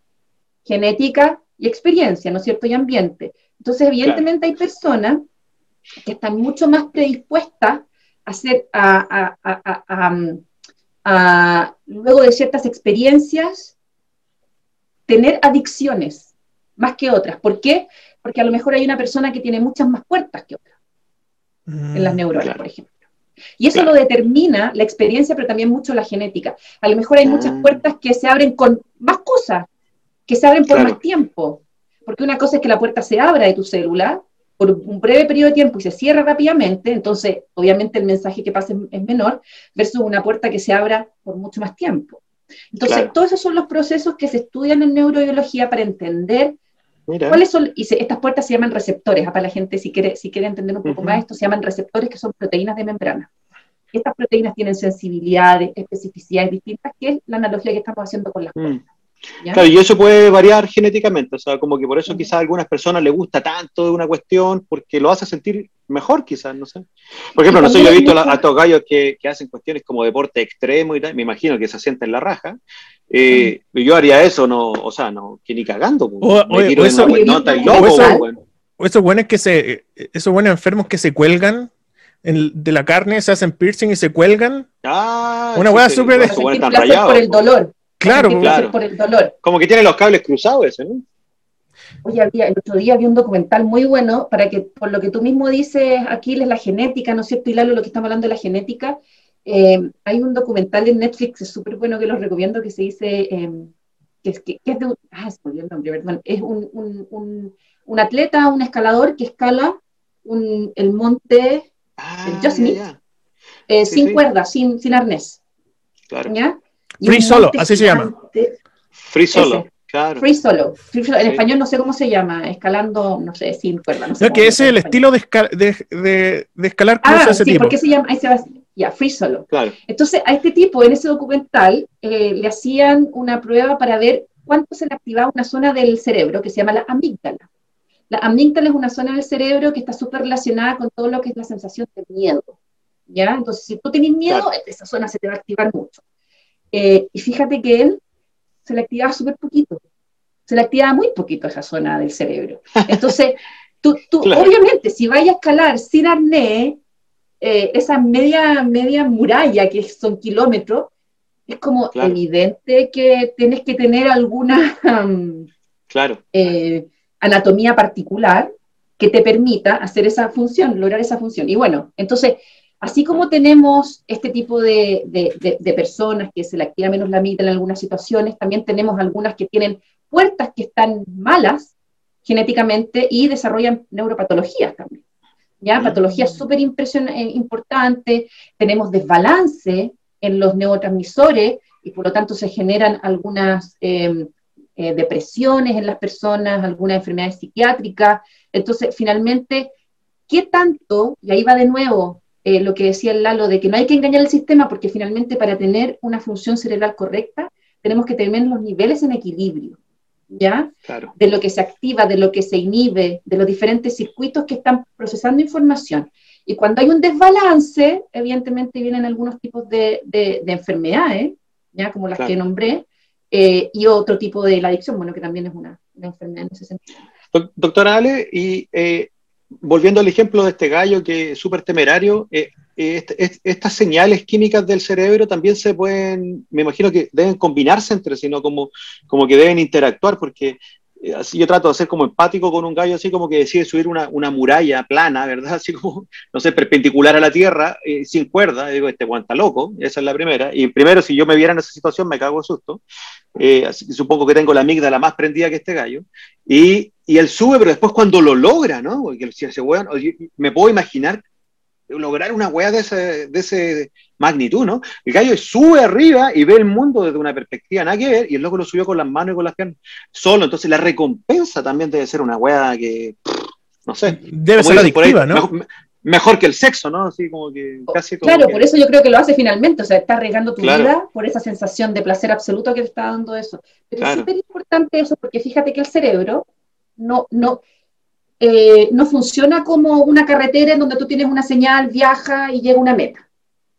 genética y experiencia, ¿no es cierto? Y ambiente. Entonces, evidentemente hay personas que están mucho más predispuestas a hacer, a, a, luego de ciertas experiencias, tener adicciones más que otras. ¿Por qué? Porque a lo mejor hay una persona que tiene muchas más puertas que otra en las mm, neuronas, por ejemplo. Y eso lo determina la experiencia, pero también mucho la genética. A lo mejor hay muchas ah. puertas que se abren con más cosas, que se abren por más tiempo. Porque una cosa es que la puerta se abra de tu célula por un breve periodo de tiempo y se cierra rápidamente, entonces obviamente el mensaje que pasa es menor, versus una puerta que se abra por mucho más tiempo. Entonces, todos esos son los procesos que se estudian en neurobiología para entender cuáles son, y estas puertas se llaman receptores, para la gente si quiere, si quiere entender un poco más esto, se llaman receptores que son proteínas de membrana. Estas proteínas tienen sensibilidades, especificidades distintas, que es la analogía que estamos haciendo con las mm. Puertas. Claro, y eso puede variar genéticamente, o sea, como que por eso quizás a algunas personas les gusta tanto de una cuestión, porque lo hace sentir mejor quizás, no sé. Por ejemplo, no sé, yo he visto a, estos gallos que, que, hacen cuestiones como deporte extremo y tal, me imagino que se sienten en la raja. Eh, yo haría eso, no, o sea, no, que ni cagando. O, me tiro eso, y loco, esos buenos que se, esos buenos enfermos que se cuelgan de la carne, se hacen piercing y se cuelgan. Ah, una hueá súper de... Por el dolor. Claro, claro. Por el dolor. Como que tiene los cables cruzados ese, ¿no? Oye, había, el otro día había un documental muy bueno para que, por lo que tú mismo dices, Aquiles, la genética, ¿no es cierto? Y Lalo, lo que estamos hablando de la genética, eh, hay un documental en Netflix, es súper bueno que lo recomiendo, que se dice, eh, que, es, que, es de un, ah, se el nombre, perdón, es un, un, un, atleta, un escalador que escala el monte ah, Yosemite, eh, sin cuerda, sin, sin arnés. Claro. ¿ya? Free Solo, así se llama. Free Solo. Claro. Free solo. En español no sé cómo se llama, escalando, no sé, sin cuerda. No, sé que ese es el estilo de, de, de, escalar ah, ese sí, porque se llama, ahí se va, ya, free solo. Claro. Entonces, a este tipo, en ese documental, eh, le hacían una prueba para ver cuánto se le activaba una zona del cerebro que se llama la amígdala. La amígdala es una zona del cerebro que está súper relacionada con todo lo que es la sensación de miedo. ¿Ya? Entonces, si tú tienes miedo, esa zona se te va a activar mucho. Eh, y fíjate que él se le activaba súper poquito, se le activaba muy poquito esa zona del cerebro. Entonces, tú, tú obviamente, si vayas a escalar sin arnés, eh, esa media, media muralla que son kilómetros, es como evidente que tienes que tener alguna claro. Eh, anatomía particular que te permita hacer esa función, lograr esa función. Y bueno, entonces, Así como tenemos este tipo de, personas que se le activa menos la mitad en algunas situaciones, también tenemos algunas que tienen puertas que están malas genéticamente y desarrollan neuropatologías también. ¿ya? Mm. Patologías súper eh, importantes, tenemos desbalance en los neurotransmisores y por lo tanto se generan algunas em, eh, depresiones en las personas, algunas enfermedades psiquiátricas. Entonces, finalmente, ¿qué tanto, y ahí va de nuevo eh, lo que decía el Lalo, de que no hay que engañar el sistema porque finalmente para tener una función cerebral correcta tenemos que tener los niveles en equilibrio, ¿ya? De lo que se activa, de lo que se inhibe, de los diferentes circuitos que están procesando información. Y cuando hay un desbalance, evidentemente vienen algunos tipos de, de, enfermedades, ¿ya? Como las que nombré, eh, y otro tipo de la adicción, bueno, que también es una, enfermedad en ese sentido. Doctora Ale, y eh, volviendo al ejemplo de este gallo que es súper temerario, eh, eh, estas señales químicas del cerebro también se pueden, me imagino que deben combinarse entre sí, ¿no? Como, como que deben interactuar, porque así yo trato de ser como empático con un gallo así como que decide subir una, muralla plana, ¿verdad? Así como, no sé, perpendicular a la tierra, sin cuerda, digo, este guanta loco, esa es la primera. Y primero, si yo me viera en esa situación, me cago de susto. así que supongo que tengo la amígdala más prendida que este gallo. Y, y él sube, pero después cuando lo logra, ¿no? Porque si ese weón, me puedo imaginar lograr una weá de ese, de ese magnitud, ¿no? El gallo sube arriba y ve el mundo desde una perspectiva nada que ver, y el loco lo subió con las manos y con las piernas solo. Entonces la recompensa también debe ser una weá que, no sé. Debe ser adictiva, ¿no? Mejor, que el sexo, ¿no? Así como que casi Claro, por eso yo creo que lo hace finalmente, o sea, está arriesgando tu vida por esa sensación de placer absoluto que te está dando eso. Pero es súper importante eso, porque fíjate que el cerebro no, no, eh, no funciona como una carretera en donde tú tienes una señal, viaja y llega a una meta.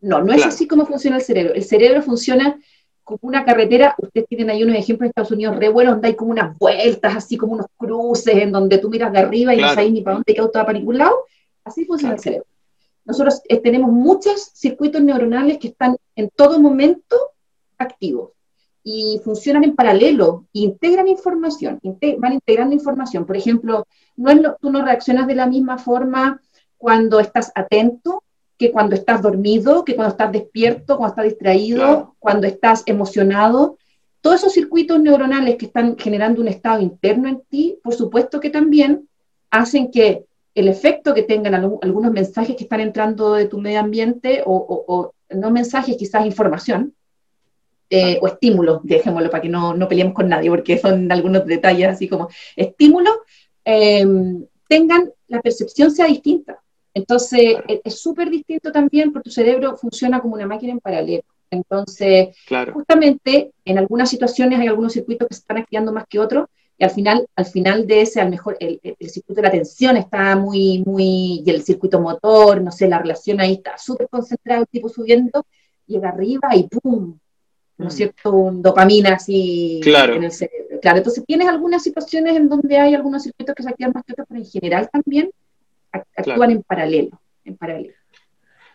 No, no es así como funciona el cerebro. El cerebro funciona como una carretera, ustedes tienen ahí unos ejemplos en Estados Unidos re buenos, donde hay como unas vueltas, así como unos cruces, en donde tú miras de arriba y no sabes ni para dónde, qué auto va para ningún lado. Así funciona el cerebro. Nosotros eh, tenemos muchos circuitos neuronales que están en todo momento activos y funcionan en paralelo, integran información, van integrando información. Por ejemplo, no es tú no reaccionas de la misma forma cuando estás atento que cuando estás dormido, que cuando estás despierto, cuando estás distraído, cuando estás emocionado. Todos esos circuitos neuronales que están generando un estado interno en ti, por supuesto que también hacen que el efecto que tengan algunos mensajes que están entrando de tu medio ambiente, o, no mensajes, quizás información, eh, o estímulos, dejémoslo para que no, no, peleemos con nadie, porque son algunos detalles así como estímulos, eh, tengan, la percepción sea distinta. Entonces, e, es súper distinto también porque tu cerebro funciona como una máquina en paralelo. Entonces, justamente en algunas situaciones hay algunos circuitos que se están activando más que otros, y al final, al final de ese, al mejor, el, circuito de la atención está muy, muy, y el circuito motor, no sé, la relación ahí está súper concentrado, el tipo subiendo, llega arriba y ¡pum! ¿No es mm. cierto? Un dopamina así en el cerebro. Claro, entonces tienes algunas situaciones en donde hay algunos circuitos que se activan más que otros, pero en general también actúan en paralelo, en paralelo.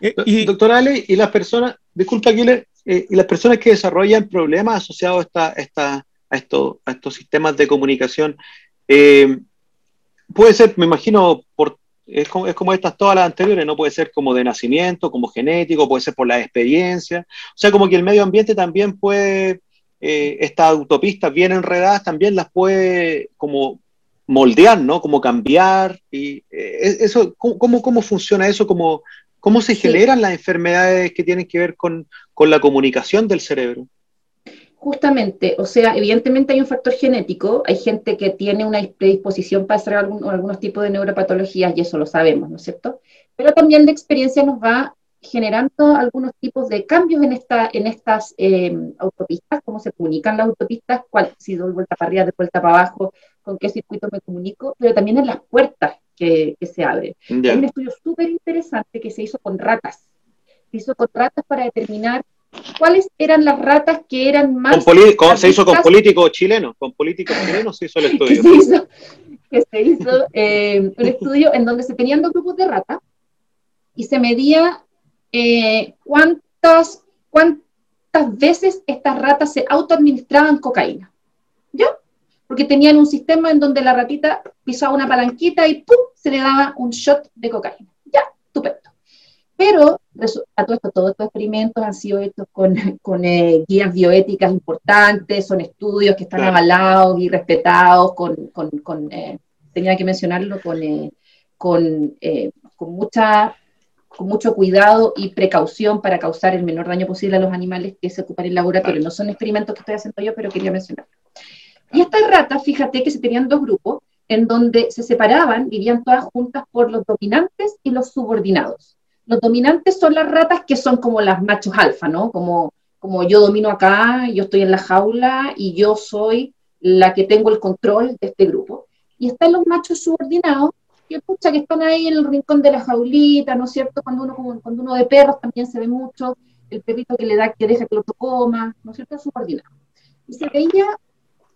Eh, y, doctora Ale, y las personas, disculpa Aquiles, eh, y las personas que desarrollan problemas asociados a, esta, a, esto, a estos sistemas de comunicación, eh, puede ser, me imagino, por, es, como, es como estas todas las anteriores, no puede ser como de nacimiento, como genético, puede ser por la experiencia, o sea, como que el medio ambiente también puede, estas autopistas bien enredadas también las puede como moldear, ¿no? Como cambiar. Y eh, eso, ¿cómo, ¿cómo, funciona eso? ¿Cómo, cómo se generan las enfermedades que tienen que ver con, la comunicación del cerebro? Justamente, o sea, evidentemente hay un factor genético, hay gente que tiene una predisposición para hacer algunos tipos de neuropatologías y eso lo sabemos, ¿no es cierto? Pero también la experiencia nos va generando algunos tipos de cambios en, esta, en estas eh, autopistas, cómo se comunican las autopistas, cuál, si doy vuelta para arriba, de vuelta para abajo, con qué circuito me comunico, pero también en las puertas que, se abren. Hay un estudio súper interesante que se hizo con ratas. Se hizo con ratas para determinar cuáles eran las ratas que eran más... se hizo con políticos chilenos, con políticos chilenos se hizo el estudio. que se hizo, eh, un estudio en donde se tenían dos grupos de ratas y se medía eh, cuántas, cuántas veces estas ratas se autoadministraban cocaína. Porque tenían un sistema en donde la ratita pisaba una palanquita y ¡pum! se le daba un shot de cocaína. Ya, estupendo. Pero a todo esto, todos estos experimentos han sido hechos con, con eh, guías bioéticas importantes, son estudios que están avalados y respetados, con, con, con eh, tenía que mencionarlo, con, con, con mucha con mucho cuidado y precaución para causar el menor daño posible a los animales que se ocupan en el laboratorio. No son experimentos que estoy haciendo yo, pero quería mencionarlo. Y estas ratas, fíjate que se tenían dos grupos en donde se separaban, vivían todas juntas por los dominantes y los subordinados. Los dominantes son las ratas que son como las machos alfa, ¿no? Como, como yo domino acá, yo estoy en la jaula y yo soy la que tengo el control de este grupo. Y están los machos subordinados, que pucha, que están ahí en el rincón de la jaulita, ¿no es cierto? Cuando uno, cuando uno de perros también se ve mucho, el perrito que le da, que deja que lo coma, ¿no es cierto? Subordinado. Y se veía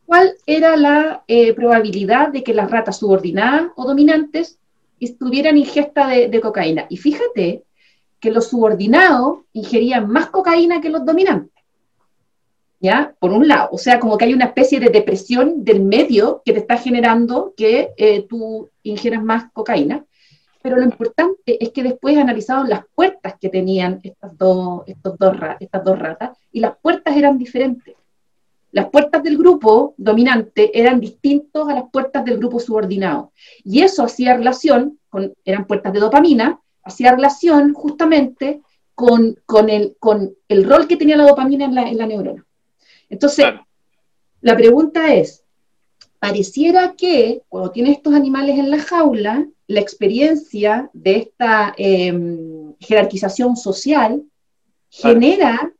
cuál era la eh, probabilidad de que las ratas subordinadas o dominantes tuvieran ingesta de, cocaína. Y fíjate que los subordinados ingerían más cocaína que los dominantes. ¿ya? Por un lado, o sea, como que hay una especie de depresión del medio que te está generando que eh, tú ingieras más cocaína, pero lo importante es que después analizaron las puertas que tenían estas dos ratas y las puertas eran diferentes. Las puertas del grupo dominante eran distintos a las puertas del grupo subordinado. Y eso hacía relación, con, eran puertas de dopamina, hacía relación justamente con, con, el, con el rol que tenía la dopamina en la, en la neurona. Entonces, la pregunta es, pareciera que cuando tienes estos animales en la jaula, la experiencia de esta em, jerarquización social genera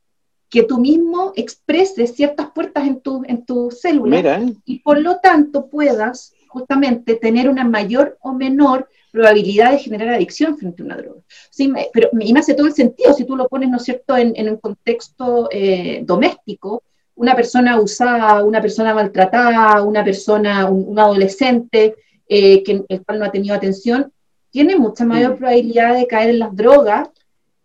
que tú mismo expreses ciertas puertas en tu, en tu célula y por lo tanto puedas justamente tener una mayor o menor probabilidad de generar adicción frente a una droga. Sí, pero, y me hace todo el sentido si tú lo pones, ¿no es cierto?, en, un contexto eh, doméstico, una persona usada, una persona maltratada, una persona, un, adolescente eh, que, el cual no ha tenido atención, tiene mucha mayor probabilidad de caer en las drogas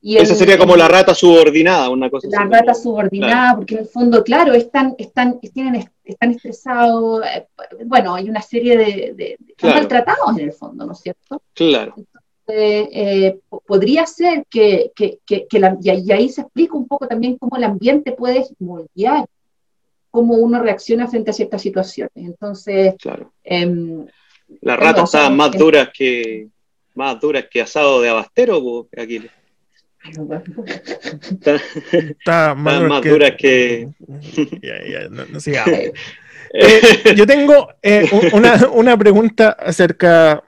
esa sería como la rata subordinada, una cosa La rata subordinada, porque en el fondo, claro, están, están, tienen, están estresados, eh, bueno, hay una serie de, maltratados en el fondo, ¿no es cierto? Claro. Eh, podría ser que, que, que, la, y, ahí se explica un poco también cómo el ambiente puede moldear cómo uno reacciona frente a ciertas situaciones. Entonces, claro. Em, las ratas estaban más duras que más duras que asado de abastero, Aquiles. Está, más, dura que. Eh, yo tengo eh, una, pregunta acerca,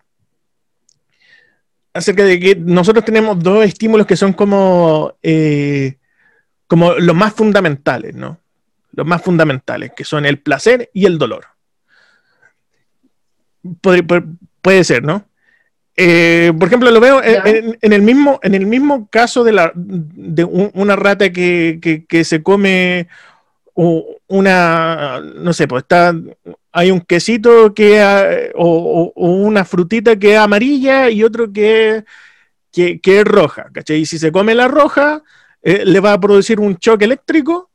acerca de que nosotros tenemos dos estímulos que son como, eh, como los más fundamentales, ¿no? Los más fundamentales, que son el placer y el dolor. puede ser, ¿no? Eh, por ejemplo, lo veo en, el mismo, en el mismo caso de, la, de una rata que, se come una, no sé, pues está, hay un quesito que, o, una frutita que es amarilla y otro que, que, es roja, ¿cachai? Y si se come la roja, eh, le va a producir un choque eléctrico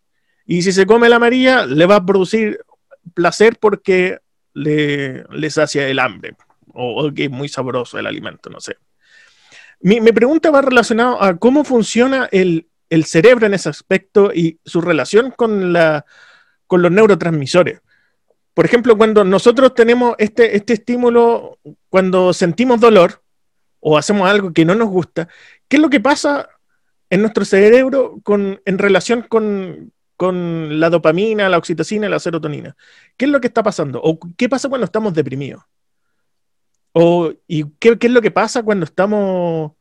y si se come la amarilla, le va a producir placer porque le, le sacia el hambre o, que es muy sabroso el alimento, no sé. Mi, pregunta va relacionada a cómo funciona el, cerebro en ese aspecto y su relación con, la, con los neurotransmisores. Por ejemplo, cuando nosotros tenemos este, este estímulo, cuando sentimos dolor o hacemos algo que no nos gusta, ¿qué es lo que pasa en nuestro cerebro con, en relación con, con la dopamina, la oxitocina la serotonina? ¿Qué es lo que está pasando? ¿O qué pasa cuando estamos deprimidos? ¿Y qué, es lo que pasa cuando estamos,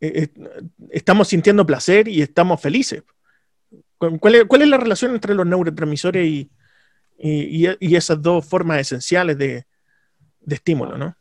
eh, eh, estamos sintiendo placer y estamos felices? ¿Cuál es, la relación entre los neurotransmisores y, esas dos formas esenciales de, estímulo, no?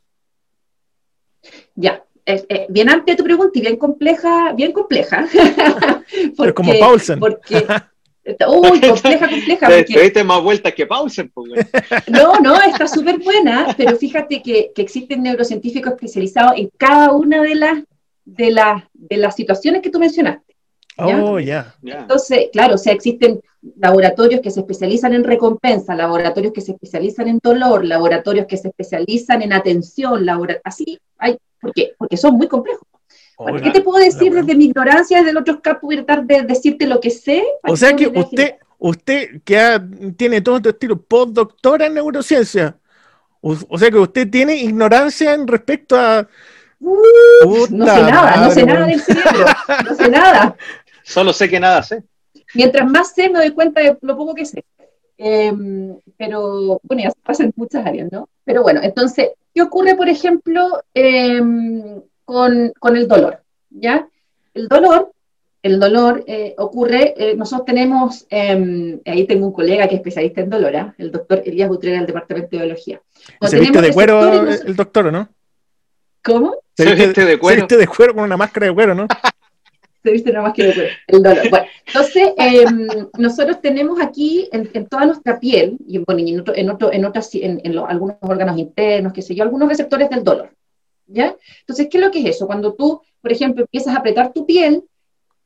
Ya, eh, bien amplia tu pregunta y bien compleja, bien compleja. Pero como Paulsen. Porque, Uy, compleja, compleja. Te, diste más vueltas que Pausen. Pues, no, no, está súper buena, pero fíjate que, que, existen neurocientíficos especializados en cada una de las, de las, de las situaciones que tú mencionaste. Oh, ya. Entonces, claro, o sea, existen laboratorios que se especializan en recompensa, laboratorios que se especializan en dolor, laboratorios que se especializan en atención, así hay, ¿por qué? Porque son muy complejos. ¿Qué te puedo decir desde mi ignorancia, desde el otro caso, voy a tratar de decirte lo que sé? O sea que usted, usted que tiene todo este estilo postdoctora en neurociencia, o, sea que usted tiene ignorancia en respecto a... Uh, no sé nada, no sé nada del cerebro, no sé nada. Solo sé que nada sé. Mientras más sé, me doy cuenta de lo poco que sé. Em, pero bueno, ya se pasa en muchas áreas, ¿no? Pero bueno, entonces, ¿qué ocurre, por ejemplo, em, con, el dolor, ¿ya? El dolor, el dolor eh, ocurre, eh, nosotros tenemos, em, ahí tengo un colega que es especialista en dolor, ¿ah? el doctor Elías Butrera del Departamento de Biología. ¿Se viste de cuero el doctor, no? ¿Cómo? Se viste, de cuero. Se viste de cuero con una máscara de cuero, ¿no? se viste una máscara de cuero, el dolor. Bueno, entonces, em, nosotros tenemos aquí en, toda nuestra piel, y bueno, en, otro, en, otro, en, otras, en, algunos órganos internos, qué sé yo, algunos receptores del dolor. Entonces, ¿qué es lo que es eso? Cuando tú, por ejemplo, empiezas a apretar tu piel,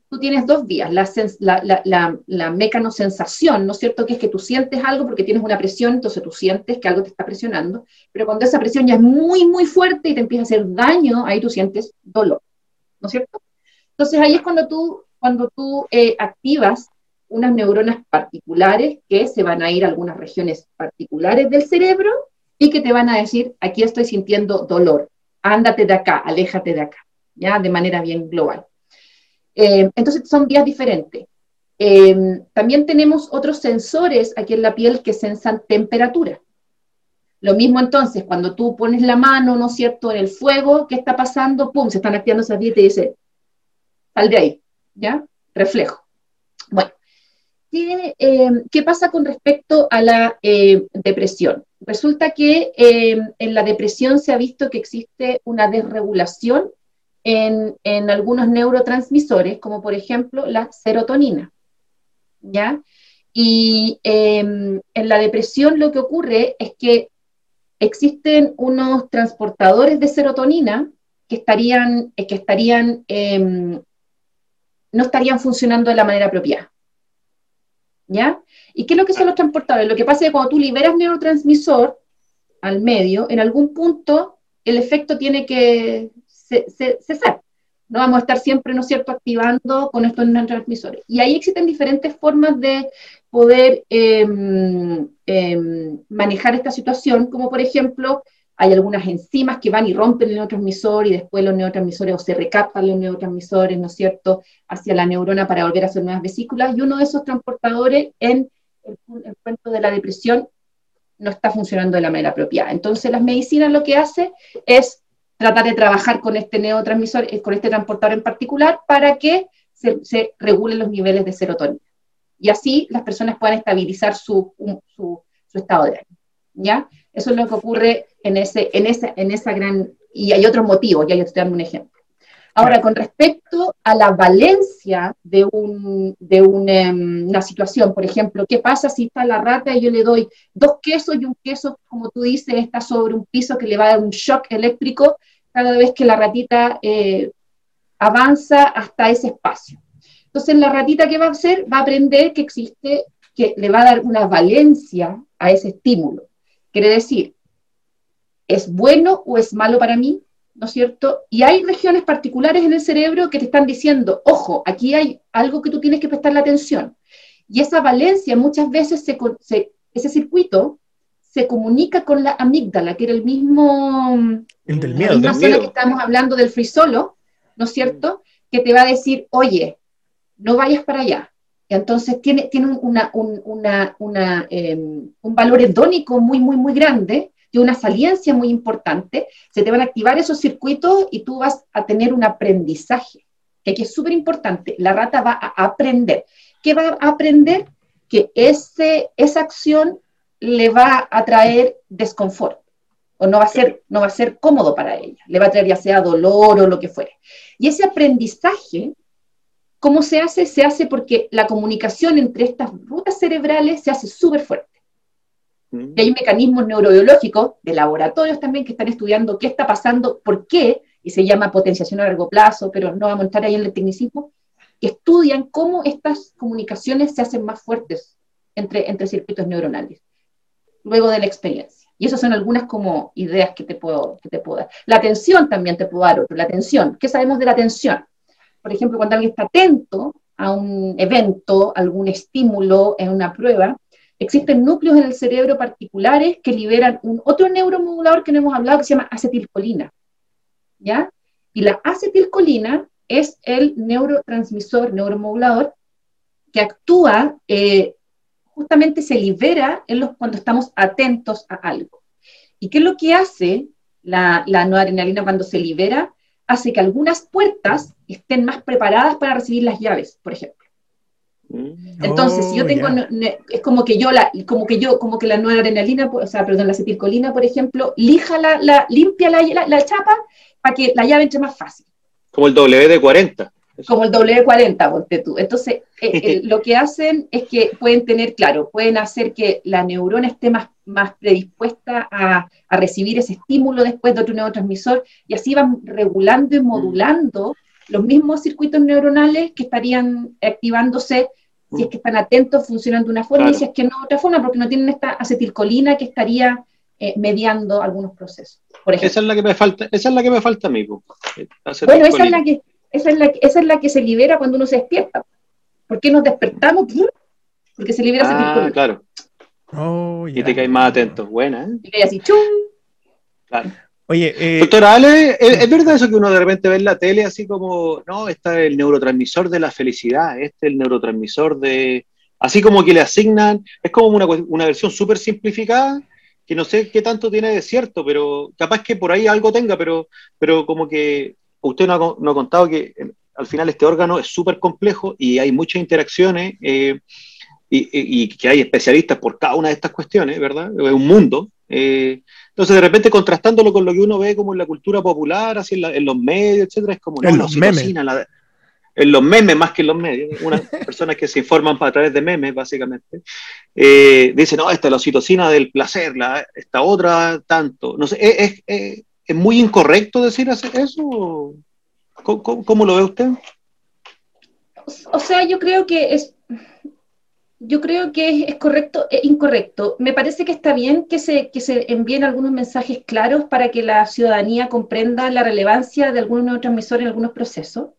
tú tienes dos vías, la, la, la, la, mecanosensación, ¿no es cierto? Que es que tú sientes algo porque tienes una presión, entonces tú sientes que algo te está presionando, pero cuando esa presión ya es muy, muy fuerte y te empieza a hacer daño, ahí tú sientes dolor, ¿no es cierto? Entonces ahí es cuando tú, cuando tú eh, activas unas neuronas particulares que se van a ir a algunas regiones particulares del cerebro y que te van a decir, aquí estoy sintiendo dolor ándate de acá, aléjate de acá, ¿ya? De manera bien global. Eh, entonces son vías diferentes. Eh, también tenemos otros sensores aquí en la piel que sensan temperatura. Lo mismo entonces, cuando tú pones la mano, ¿no es cierto?, en el fuego, ¿qué está pasando? ¡Pum! Se están activando esas vías y te dice, sal de ahí, ¿ya? Reflejo. Bueno, ¿qué, eh, ¿qué pasa con respecto a la depresión? Resulta que eh, en la depresión se ha visto que existe una desregulación en, algunos neurotransmisores, como por ejemplo la serotonina. ¿Ya? Y em, en la depresión lo que ocurre es que existen unos transportadores de serotonina que estarían, que estarían em, no estarían funcionando de la manera apropiada. ¿Ya? ¿Y qué es lo que son los transportadores? Lo que pasa es que cuando tú liberas neurotransmisor al medio, en algún punto el efecto tiene que cesar. No vamos a estar siempre, ¿no es cierto?, activando con estos neurotransmisores. Y ahí existen diferentes formas de poder em, em, manejar esta situación, como por ejemplo, hay algunas enzimas que van y rompen el neurotransmisor y después los neurotransmisores o se recaptan los neurotransmisores, ¿no es cierto?, hacia la neurona para volver a hacer nuevas vesículas. Y uno de esos transportadores en el, cuento de la depresión no está funcionando de la manera apropiada. Entonces, las medicinas lo que hace es tratar de trabajar con este neurotransmisor, eh, con este transportador en particular, para que se, regulen los niveles de serotonina. Y así las personas puedan estabilizar su, su, su estado de ánimo. ¿Ya? Eso es lo que ocurre en, ese, en, esa, en esa gran... Y hay otros motivos, ya yo estoy dando un ejemplo. Ahora, con respecto a la valencia de, un, de em, una situación, por ejemplo, ¿qué pasa si está la rata y yo le doy dos quesos y un queso, como tú dices, está sobre un piso que le va a dar un shock eléctrico cada vez que la ratita eh, avanza hasta ese espacio? Entonces, la ratita, ¿qué va a hacer? Va a aprender que existe, que le va a dar una valencia a ese estímulo. Quiere decir, ¿es bueno o es malo para mí? ¿No es cierto? Y hay regiones particulares en el cerebro que te están diciendo, ojo, aquí hay algo que tú tienes que prestarle atención. Y esa valencia muchas veces, se, ese circuito se comunica con la amígdala, que era el mismo... El del miedo. La misma que estamos hablando del frisolo, ¿no es cierto? Que te va a decir, oye, no vayas para allá. Y entonces tiene, tiene una, un, una, em, un valor hedónico muy, muy, muy grande una saliencia muy importante, se te van a activar esos circuitos y tú vas a tener un aprendizaje, que es súper importante. La rata va a aprender. ¿Qué va a aprender? Que ese, esa acción le va a traer desconfort o no va a ser no va a ser cómodo para ella, le va a traer ya sea dolor o lo que fuere. Y ese aprendizaje ¿Cómo se hace? Se hace porque la comunicación entre estas rutas cerebrales se hace súper fuerte. Y hay mecanismos neurobiológicos de laboratorios también que están estudiando qué está pasando, por qué, y se llama potenciación a largo plazo, pero no vamos a entrar ahí en el tecnicismo, que estudian cómo estas comunicaciones se hacen más fuertes entre, entre circuitos neuronales, luego de la experiencia. Y esas son algunas como ideas que te puedo, que te puedo dar. La atención también te puedo dar otro, la atención. ¿Qué sabemos de la atención? Por ejemplo, cuando alguien está atento a un evento, algún estímulo en una prueba, Existen núcleos en el cerebro particulares que liberan un otro neuromodulador que no hemos hablado que se llama acetilcolina. ¿Ya? Y la acetilcolina es el neurotransmisor, neuromodulador, que actúa, eh, justamente se libera en los, cuando estamos atentos a algo. ¿Y qué es lo que hace la, la noradrenalina cuando se libera? Hace que algunas puertas estén más preparadas para recibir las llaves, por ejemplo. Mm. Entonces, si yo oh, tengo, es como que yo, la, como que yo, como que la nueva adrenalina, o sea, perdón, la acetilcolina, por ejemplo, lija la, la limpia la, la, chapa para que la llave entre más fácil. Como el WD-40. Como el W40, ponte tú. Entonces, eh, eh, lo que hacen es que pueden tener, claro, pueden hacer que la neurona esté más, más predispuesta a, a recibir ese estímulo después de otro neurotransmisor y así van regulando y modulando los mismos circuitos neuronales que estarían activándose si es que están atentos, funcionan de una forma, y si es que no de otra forma, porque no tienen esta acetilcolina que estaría eh, mediando algunos procesos. esa es la que me falta, esa es la que me falta a mí. Bueno, esa es, la que, esa, es la, esa es la que se libera cuando uno se despierta. ¿Por qué nos despertamos? Porque se libera ah, acetilcolina. claro. Oh, y te caes más atento. Buena, ¿eh? Y caes así, ¡chum! Claro. Oye, eh, doctora Ale, ¿es, verdad eso que uno de repente ve en la tele así como, no, está el neurotransmisor de la felicidad, este es el neurotransmisor de, así como que le asignan, es como una, una versión súper simplificada, que no sé qué tanto tiene de cierto, pero capaz que por ahí algo tenga, pero, pero como que usted no ha, contado que al final este órgano es súper complejo y hay muchas interacciones eh, y, y, que hay especialistas por cada una de estas cuestiones, ¿verdad? Es un mundo Eh, entonces, de repente, contrastándolo con lo que uno ve como en la cultura popular, así en, los medios, etcétera, es como, en los memes. en los memes más que en los medios, unas personas que se informan a través de memes, básicamente, eh, dicen, no, esta es la oxitocina del placer, la, esta otra tanto. No sé, ¿es, es, es muy incorrecto decir eso? ¿Cómo, lo ve usted? O sea, yo creo que es, yo creo que es, correcto e incorrecto. Me parece que está bien que se, que se envíen algunos mensajes claros para que la ciudadanía comprenda la relevancia de algún neurotransmisor en algunos procesos.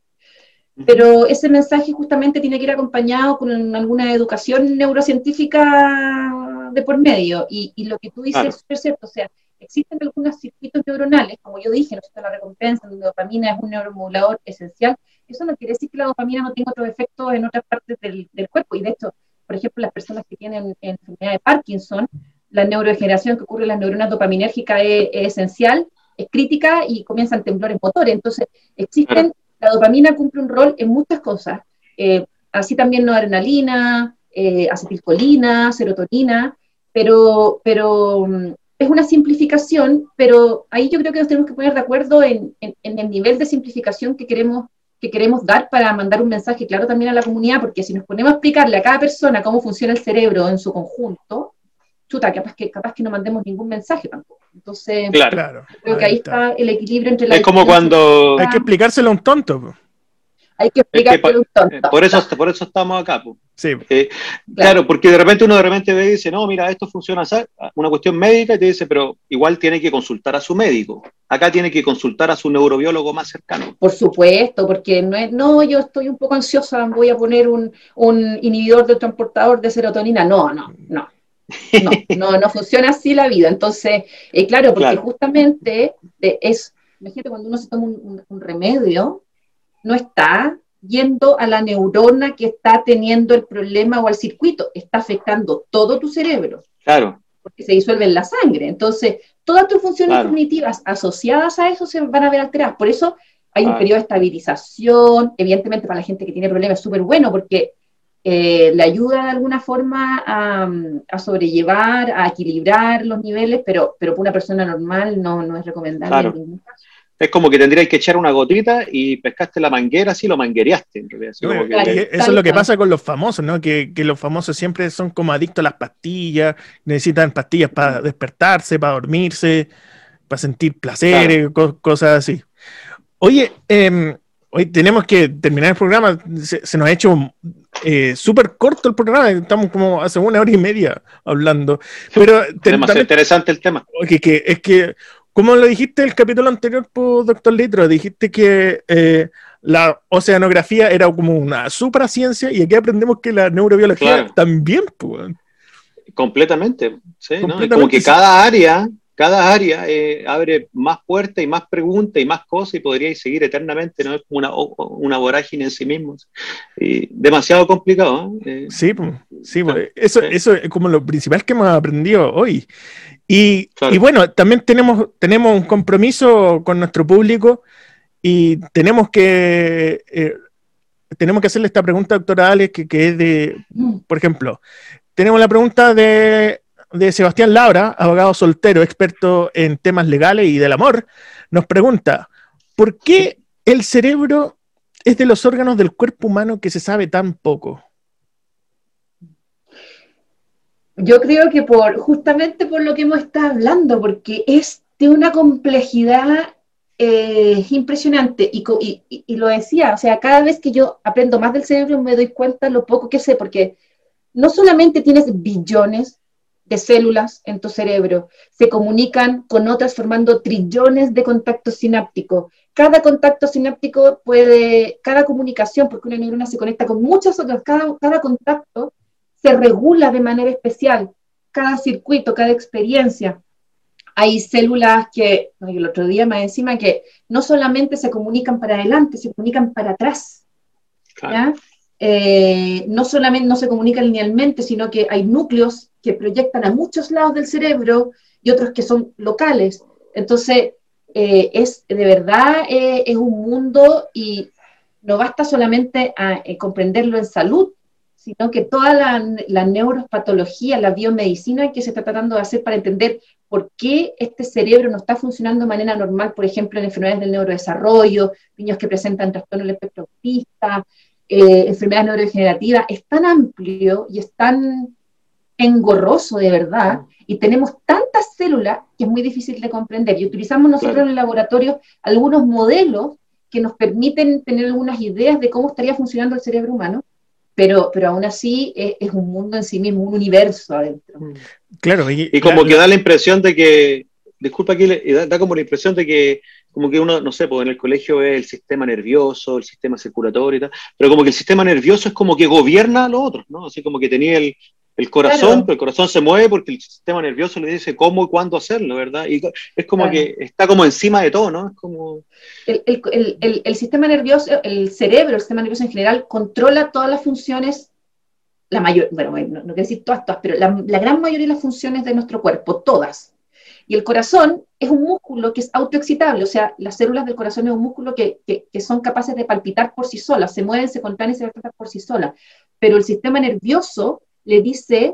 Pero ese mensaje justamente tiene que ir acompañado con alguna educación neurocientífica de por medio. Y, lo que tú dices es cierto. O sea, existen algunos circuitos neuronales, como yo dije, no la recompensa, la dopamina es un neuromodulador esencial. Eso no quiere decir que la dopamina no tenga otros efectos en otras partes del, del cuerpo. Y de hecho, por ejemplo, las personas que tienen enfermedad de Parkinson, la neurodegeneración que ocurre en las neuronas dopaminérgicas es, esencial, es crítica y comienzan temblores motores. Entonces, existen, la dopamina cumple un rol en muchas cosas, eh, así también no adrenalina, eh, acetilcolina, serotonina, pero, pero mm, es una simplificación, pero ahí yo creo que nos tenemos que poner de acuerdo en, en el nivel de simplificación que queremos que queremos dar para mandar un mensaje claro también a la comunidad, porque si nos ponemos a explicarle a cada persona cómo funciona el cerebro en su conjunto, chuta, capaz que, capaz que no mandemos ningún mensaje tampoco. Entonces, claro. creo que ahí está. el equilibrio entre la... Es como cuando... Hay que explicárselo a un tonto. Hay que a un tonto. Por eso, por eso estamos acá. Sí. Eh, claro. porque de repente uno de repente ve y dice, no, mira, esto funciona así, una cuestión médica, y te dice, pero igual tiene que consultar a su médico. Acá tiene que consultar a su neurobiólogo más cercano. Por supuesto, porque no es, no, yo estoy un poco ansiosa, voy a poner un, un inhibidor del transportador de serotonina. No, no, no. No, no, funciona así la vida. Entonces, eh, claro, porque justamente eh, es, imagínate cuando uno se toma un remedio, no está yendo a la neurona que está teniendo el problema o al circuito, está afectando todo tu cerebro. Claro. Porque se disuelve en la sangre. Entonces, todas tus funciones cognitivas asociadas a eso se van a ver alteradas. Por eso hay un periodo de estabilización. Evidentemente, para la gente que tiene problemas es súper bueno porque eh, le ayuda de alguna forma a, sobrellevar, a equilibrar los niveles, pero, pero para una persona normal no, no es recomendable en ningún caso. Es como que tendrías que echar una gotita y pescaste la manguera, así lo manguereaste. En realidad. eso es lo que pasa con los famosos, ¿no? Que, los famosos siempre son como adictos a las pastillas, necesitan pastillas para despertarse, para dormirse, para sentir placer, cosas así. Oye, em, hoy tenemos que terminar el programa. Se, nos ha hecho eh, súper corto el programa. Estamos como hace una hora y media hablando. Pero demasiado interesante el tema. Que, es que como lo dijiste el capítulo anterior, pues, doctor Litro, dijiste que eh, la oceanografía era como una supraciencia y aquí aprendemos que la neurobiología también, pues. Completamente, sí, como que cada área, cada área eh, abre más puertas y más preguntas y más cosas y podríais seguir eternamente, ¿no? Es como una, una vorágine en sí mismos. Y demasiado complicado, ¿eh? sí, pues, sí, pues, eso, eso es como lo principal que hemos aprendido hoy. Y, bueno, también tenemos, tenemos un compromiso con nuestro público y tenemos que, eh, tenemos que hacerle esta pregunta, doctora Alex, que, que, es de, mm. por ejemplo, tenemos la pregunta de, de Sebastián Laura, abogado soltero, experto en temas legales y del amor. Nos pregunta, ¿por qué el cerebro es de los órganos del cuerpo humano que se sabe tan poco? Yo creo que por justamente por lo que hemos estado hablando, porque es de una complejidad eh, impresionante. Y, y, lo decía, o sea, cada vez que yo aprendo más del cerebro me doy cuenta lo poco que sé, porque no solamente tienes billones de células en tu cerebro, se comunican con otras formando trillones de contactos sinápticos. Cada contacto sináptico puede, cada comunicación, porque una neurona se conecta con muchas otras, cada, cada contacto se regula de manera especial cada circuito, cada experiencia. Hay células que, el otro día más encima, que no solamente se comunican para adelante, se comunican para atrás. Eh, no solamente no se comunican linealmente, sino que hay núcleos que proyectan a muchos lados del cerebro y otros que son locales. Entonces, eh, es de verdad eh, es un mundo y no basta solamente a, comprenderlo en salud, sino que toda la, la neuropatología, la biomedicina que se está tratando de hacer para entender por qué este cerebro no está funcionando de manera normal, por ejemplo, en enfermedades del neurodesarrollo, niños que presentan trastorno del espectro autista, eh, enfermedades neurodegenerativas, es tan amplio y es tan engorroso de verdad, y tenemos tantas células que es muy difícil de comprender. Y utilizamos nosotros en el laboratorio algunos modelos que nos permiten tener algunas ideas de cómo estaría funcionando el cerebro humano, pero, pero aún así es, un mundo en sí mismo, un universo adentro. Mm. Claro, y, como que da la impresión de que, disculpa aquí, da, da, como la impresión de que, como que uno, no sé, pues en el colegio ve el sistema nervioso, el sistema circulatorio y tal, pero como que el sistema nervioso es como que gobierna a los otros, ¿no? Así como que tenía el, el corazón, pero el corazón se mueve porque el sistema nervioso le dice cómo y cuándo hacerlo, ¿verdad? Y es como que está como encima de todo, ¿no? Es como... El, sistema nervioso, el cerebro, el sistema nervioso en general, controla todas las funciones, la mayor, bueno, no, quiero decir todas, todas, pero la, gran mayoría de las funciones de nuestro cuerpo, todas. Y el corazón es un músculo que es autoexcitable, o sea, las células del corazón es un músculo que, que, son capaces de palpitar por sí solas, se mueven, se contraen y se palpitan por sí solas. Pero el sistema nervioso le dice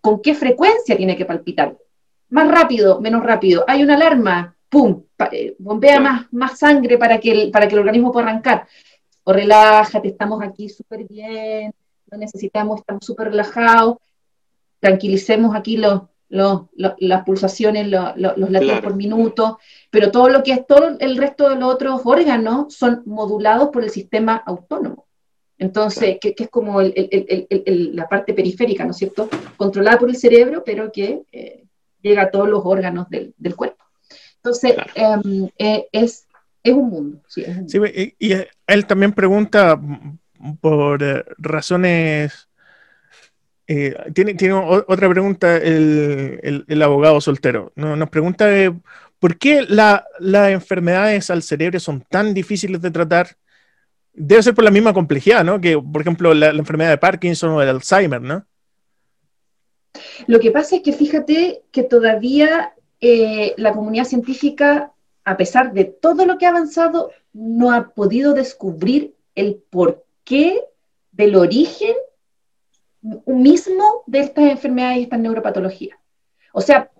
con qué frecuencia tiene que palpitar. Más rápido, menos rápido. Hay una alarma, ¡pum! Eh, bombea más, más sangre para que, el, para que el organismo pueda arrancar. O relájate, estamos aquí súper bien, no necesitamos, estamos súper relajados. Tranquilicemos aquí los, las pulsaciones, los, latidos por minuto, pero todo lo que es todo el resto de los otros órganos son modulados por el sistema autónomo. Entonces, que, es como la parte periférica, ¿no es cierto? Controlada por el cerebro, pero que eh, llega a todos los órganos del, cuerpo. Entonces, em, eh, es, un mundo. Sí, y, él también pregunta por eh, razones... tiene, tiene otra pregunta el, abogado soltero. Nos pregunta por qué las enfermedades al cerebro son tan difíciles de tratar Debe ser por la misma complejidad, ¿no? Que, por ejemplo, la, enfermedad de Parkinson o el Alzheimer, ¿no? Lo que pasa es que fíjate que todavía eh, la comunidad científica, a pesar de todo lo que ha avanzado, no ha podido descubrir el porqué del origen mismo de estas enfermedades y estas neuropatologías. O sea,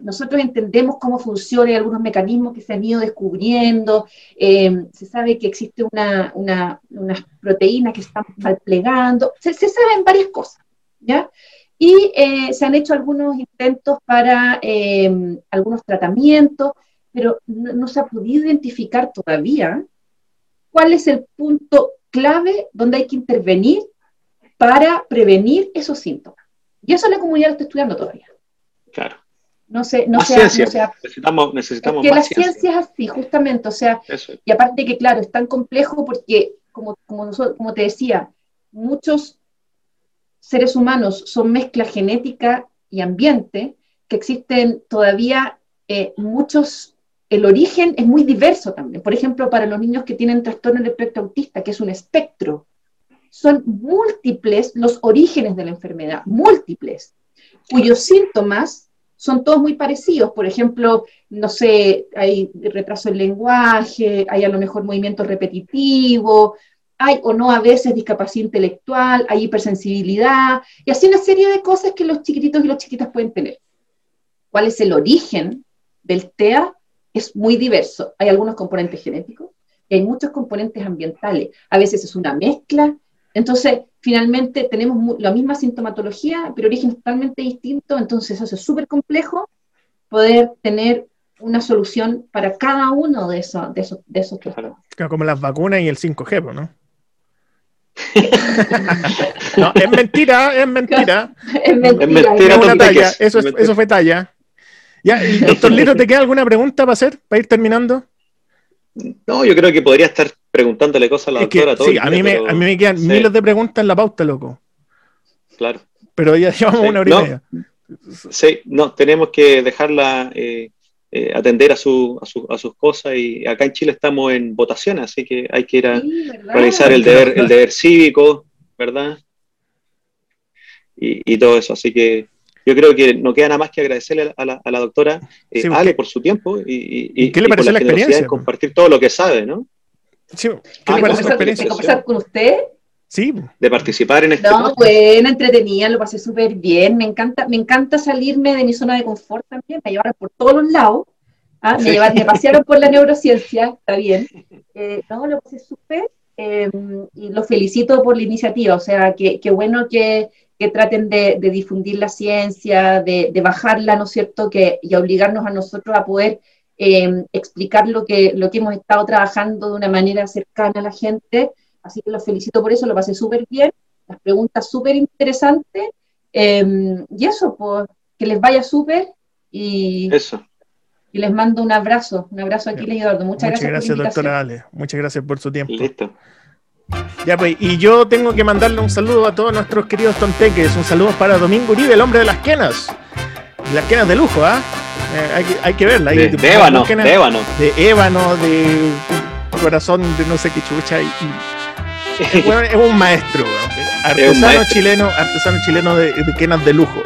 nosotros entendemos cómo funcionan algunos mecanismos que se han ido descubriendo, eh, se sabe que existe una, unas proteínas que están malplegando, se, se saben varias cosas, ¿ya? Y eh, se han hecho algunos intentos para eh, algunos tratamientos, pero no, se ha podido identificar todavía cuál es el punto clave donde hay que intervenir para prevenir esos síntomas. Y eso la comunidad lo está estudiando todavía. Claro. No sé, no sea, necesitamos, necesitamos que la ciencia es así, justamente, o sea, y aparte que claro, es tan complejo porque, como, como, como te decía, muchos seres humanos son mezcla genética y ambiente, que existen todavía eh, muchos, el origen es muy diverso también. Por ejemplo, para los niños que tienen trastorno del espectro autista, que es un espectro, son múltiples los orígenes de la enfermedad, múltiples cuyos síntomas son todos muy parecidos. Por ejemplo, no sé, hay retraso del lenguaje, hay a lo mejor movimiento repetitivo, hay o no a veces discapacidad intelectual, hay hipersensibilidad, y así una serie de cosas que los chiquititos y las chiquitas pueden tener. ¿Cuál es el origen del TEA? Es muy diverso. Hay algunos componentes genéticos y hay muchos componentes ambientales. A veces es una mezcla. Entonces, finalmente tenemos la misma sintomatología, pero origen totalmente distinto, entonces eso es súper complejo poder tener una solución para cada uno de esos, de esos, de esos Como las vacunas y el 5G, ¿no? no, es mentira, es mentira. Es mentira. Es talla. Eso, eso fue talla. Ya, doctor Lito, ¿te queda alguna pregunta para hacer, para ir terminando? No, yo creo que podría estar preguntándole cosas a la doctora. todo sí, a, mí me, a mí me quedan miles de preguntas en la pauta, loco. Claro. Pero ya llevamos una hora y media. Sí, no, tenemos que dejarla eh, eh, atender a, su, a, sus cosas y acá en Chile estamos en votación, así que hay que ir a realizar el deber, el deber cívico, ¿verdad? Y, y todo eso, así que yo creo que no queda nada más que agradecerle a la, a la doctora eh, Ale por su tiempo y, y, ¿Qué le pareció la, experiencia? De compartir todo lo que sabe, ¿no? Sí, ¿qué le pareció la experiencia? ¿Conversar con usted? Sí. De participar en este. No, bueno, entretenida, lo pasé súper bien. Me encanta, me encanta salirme de mi zona de confort también. Me llevaron por todos los lados. ¿ah? Me, llevaron, me, pasearon por la neurociencia, está bien. Eh, no, lo pasé súper. Eh, y los felicito por la iniciativa. O sea, qué bueno que, que, traten de, difundir la ciencia, de, bajarla, ¿no es cierto? Que, y obligarnos a nosotros a poder eh, explicar lo que, lo que hemos estado trabajando de una manera cercana a la gente. Así que los felicito por eso, lo pasé súper bien, las preguntas súper interesantes. Em, y eso, pues, que les vaya súper y, eso. y les mando un abrazo, un abrazo aquí, Eduardo. Muchas, Muchas gracias, doctora Ale. Muchas gracias por su tiempo. Listo. Ya pues, y yo tengo que mandarle un saludo a todos nuestros queridos tonteques. Un saludo para Domingo Uribe, el hombre de las quenas. Las quenas de lujo, ¿ah? Eh, hay, que, hay, que verla. De, de, ébano, de ébano. De ébano, de corazón de no sé qué chucha. Y, es un maestro, artesano chileno, artesano chileno de, de quenas de lujo.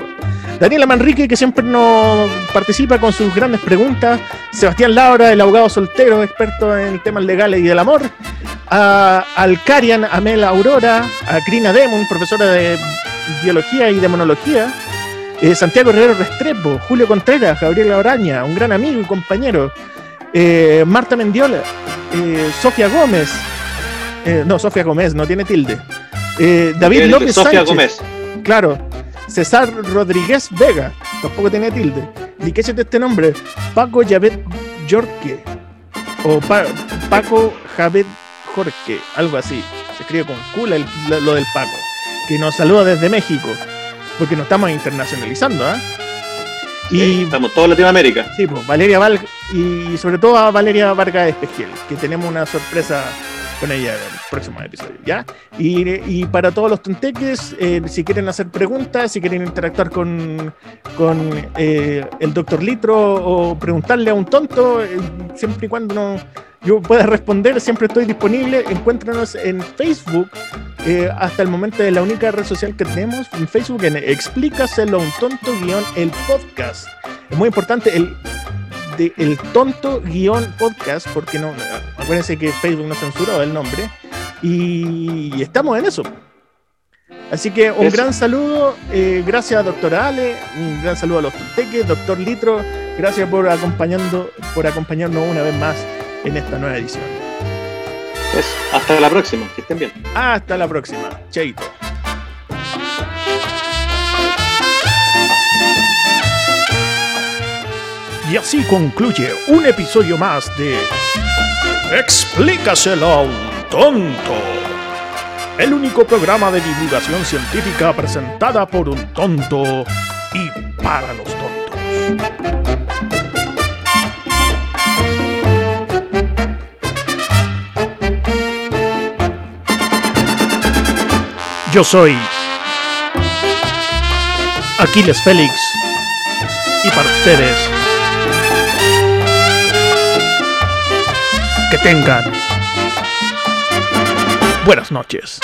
Daniela Manrique, que siempre nos participa con sus grandes preguntas. Sebastián Laura, el abogado soltero, experto en temas legales y del amor. A Alcarian Amel Aurora, a Crina Demon, profesora de biología y demonología. Eh, Santiago Herrero Restrepo, Julio Contreras, Gabriela Oraña, un gran amigo y compañero. Eh, Marta Mendiola, eh, Sofía Gómez, eh, no, Sofía Gómez, no tiene tilde. David López Sofía Gómez. Claro. César Rodríguez Vega, tampoco tiene tilde. ¿Y qué es este nombre? Paco Javet Jorque. O Paco Javet Jorge, algo así. Se escribe con cula lo del Paco. Que nos saluda desde México. Porque nos estamos internacionalizando, ¿ah? y estamos todos Latinoamérica. Sí, pues Valeria Val y sobre todo a Valeria Vargas Espejiel, que tenemos una sorpresa con ella en el próximo episodio, ¿ya? Y, para todos los tonteques, eh, si quieren hacer preguntas, si quieren interactuar con, con eh, el doctor Litro o preguntarle a un tonto, eh, siempre y cuando no, yo pueda responder, siempre estoy disponible. Encuéntranos en Facebook, hasta el momento de la única red social que tenemos, en Facebook, en Explícaselo a un tonto guion el podcast. Es muy importante, el de El Tonto Guión Podcast, porque no, acuérdense que Facebook no censuró el nombre, y estamos en eso. Así que un gran saludo, eh, gracias a doctora Ale, un gran saludo a los tonteques, doctor Litro, gracias por acompañando, por acompañarnos una vez más en esta nueva edición. hasta la próxima, que estén bien. Hasta la próxima, Cheito. Y así concluye un episodio más de Explícaselo a un tonto. El único programa de divulgación científica presentada por un tonto y para los tontos. Yo soy Aquiles Félix y para ustedes que tengan buenas noches.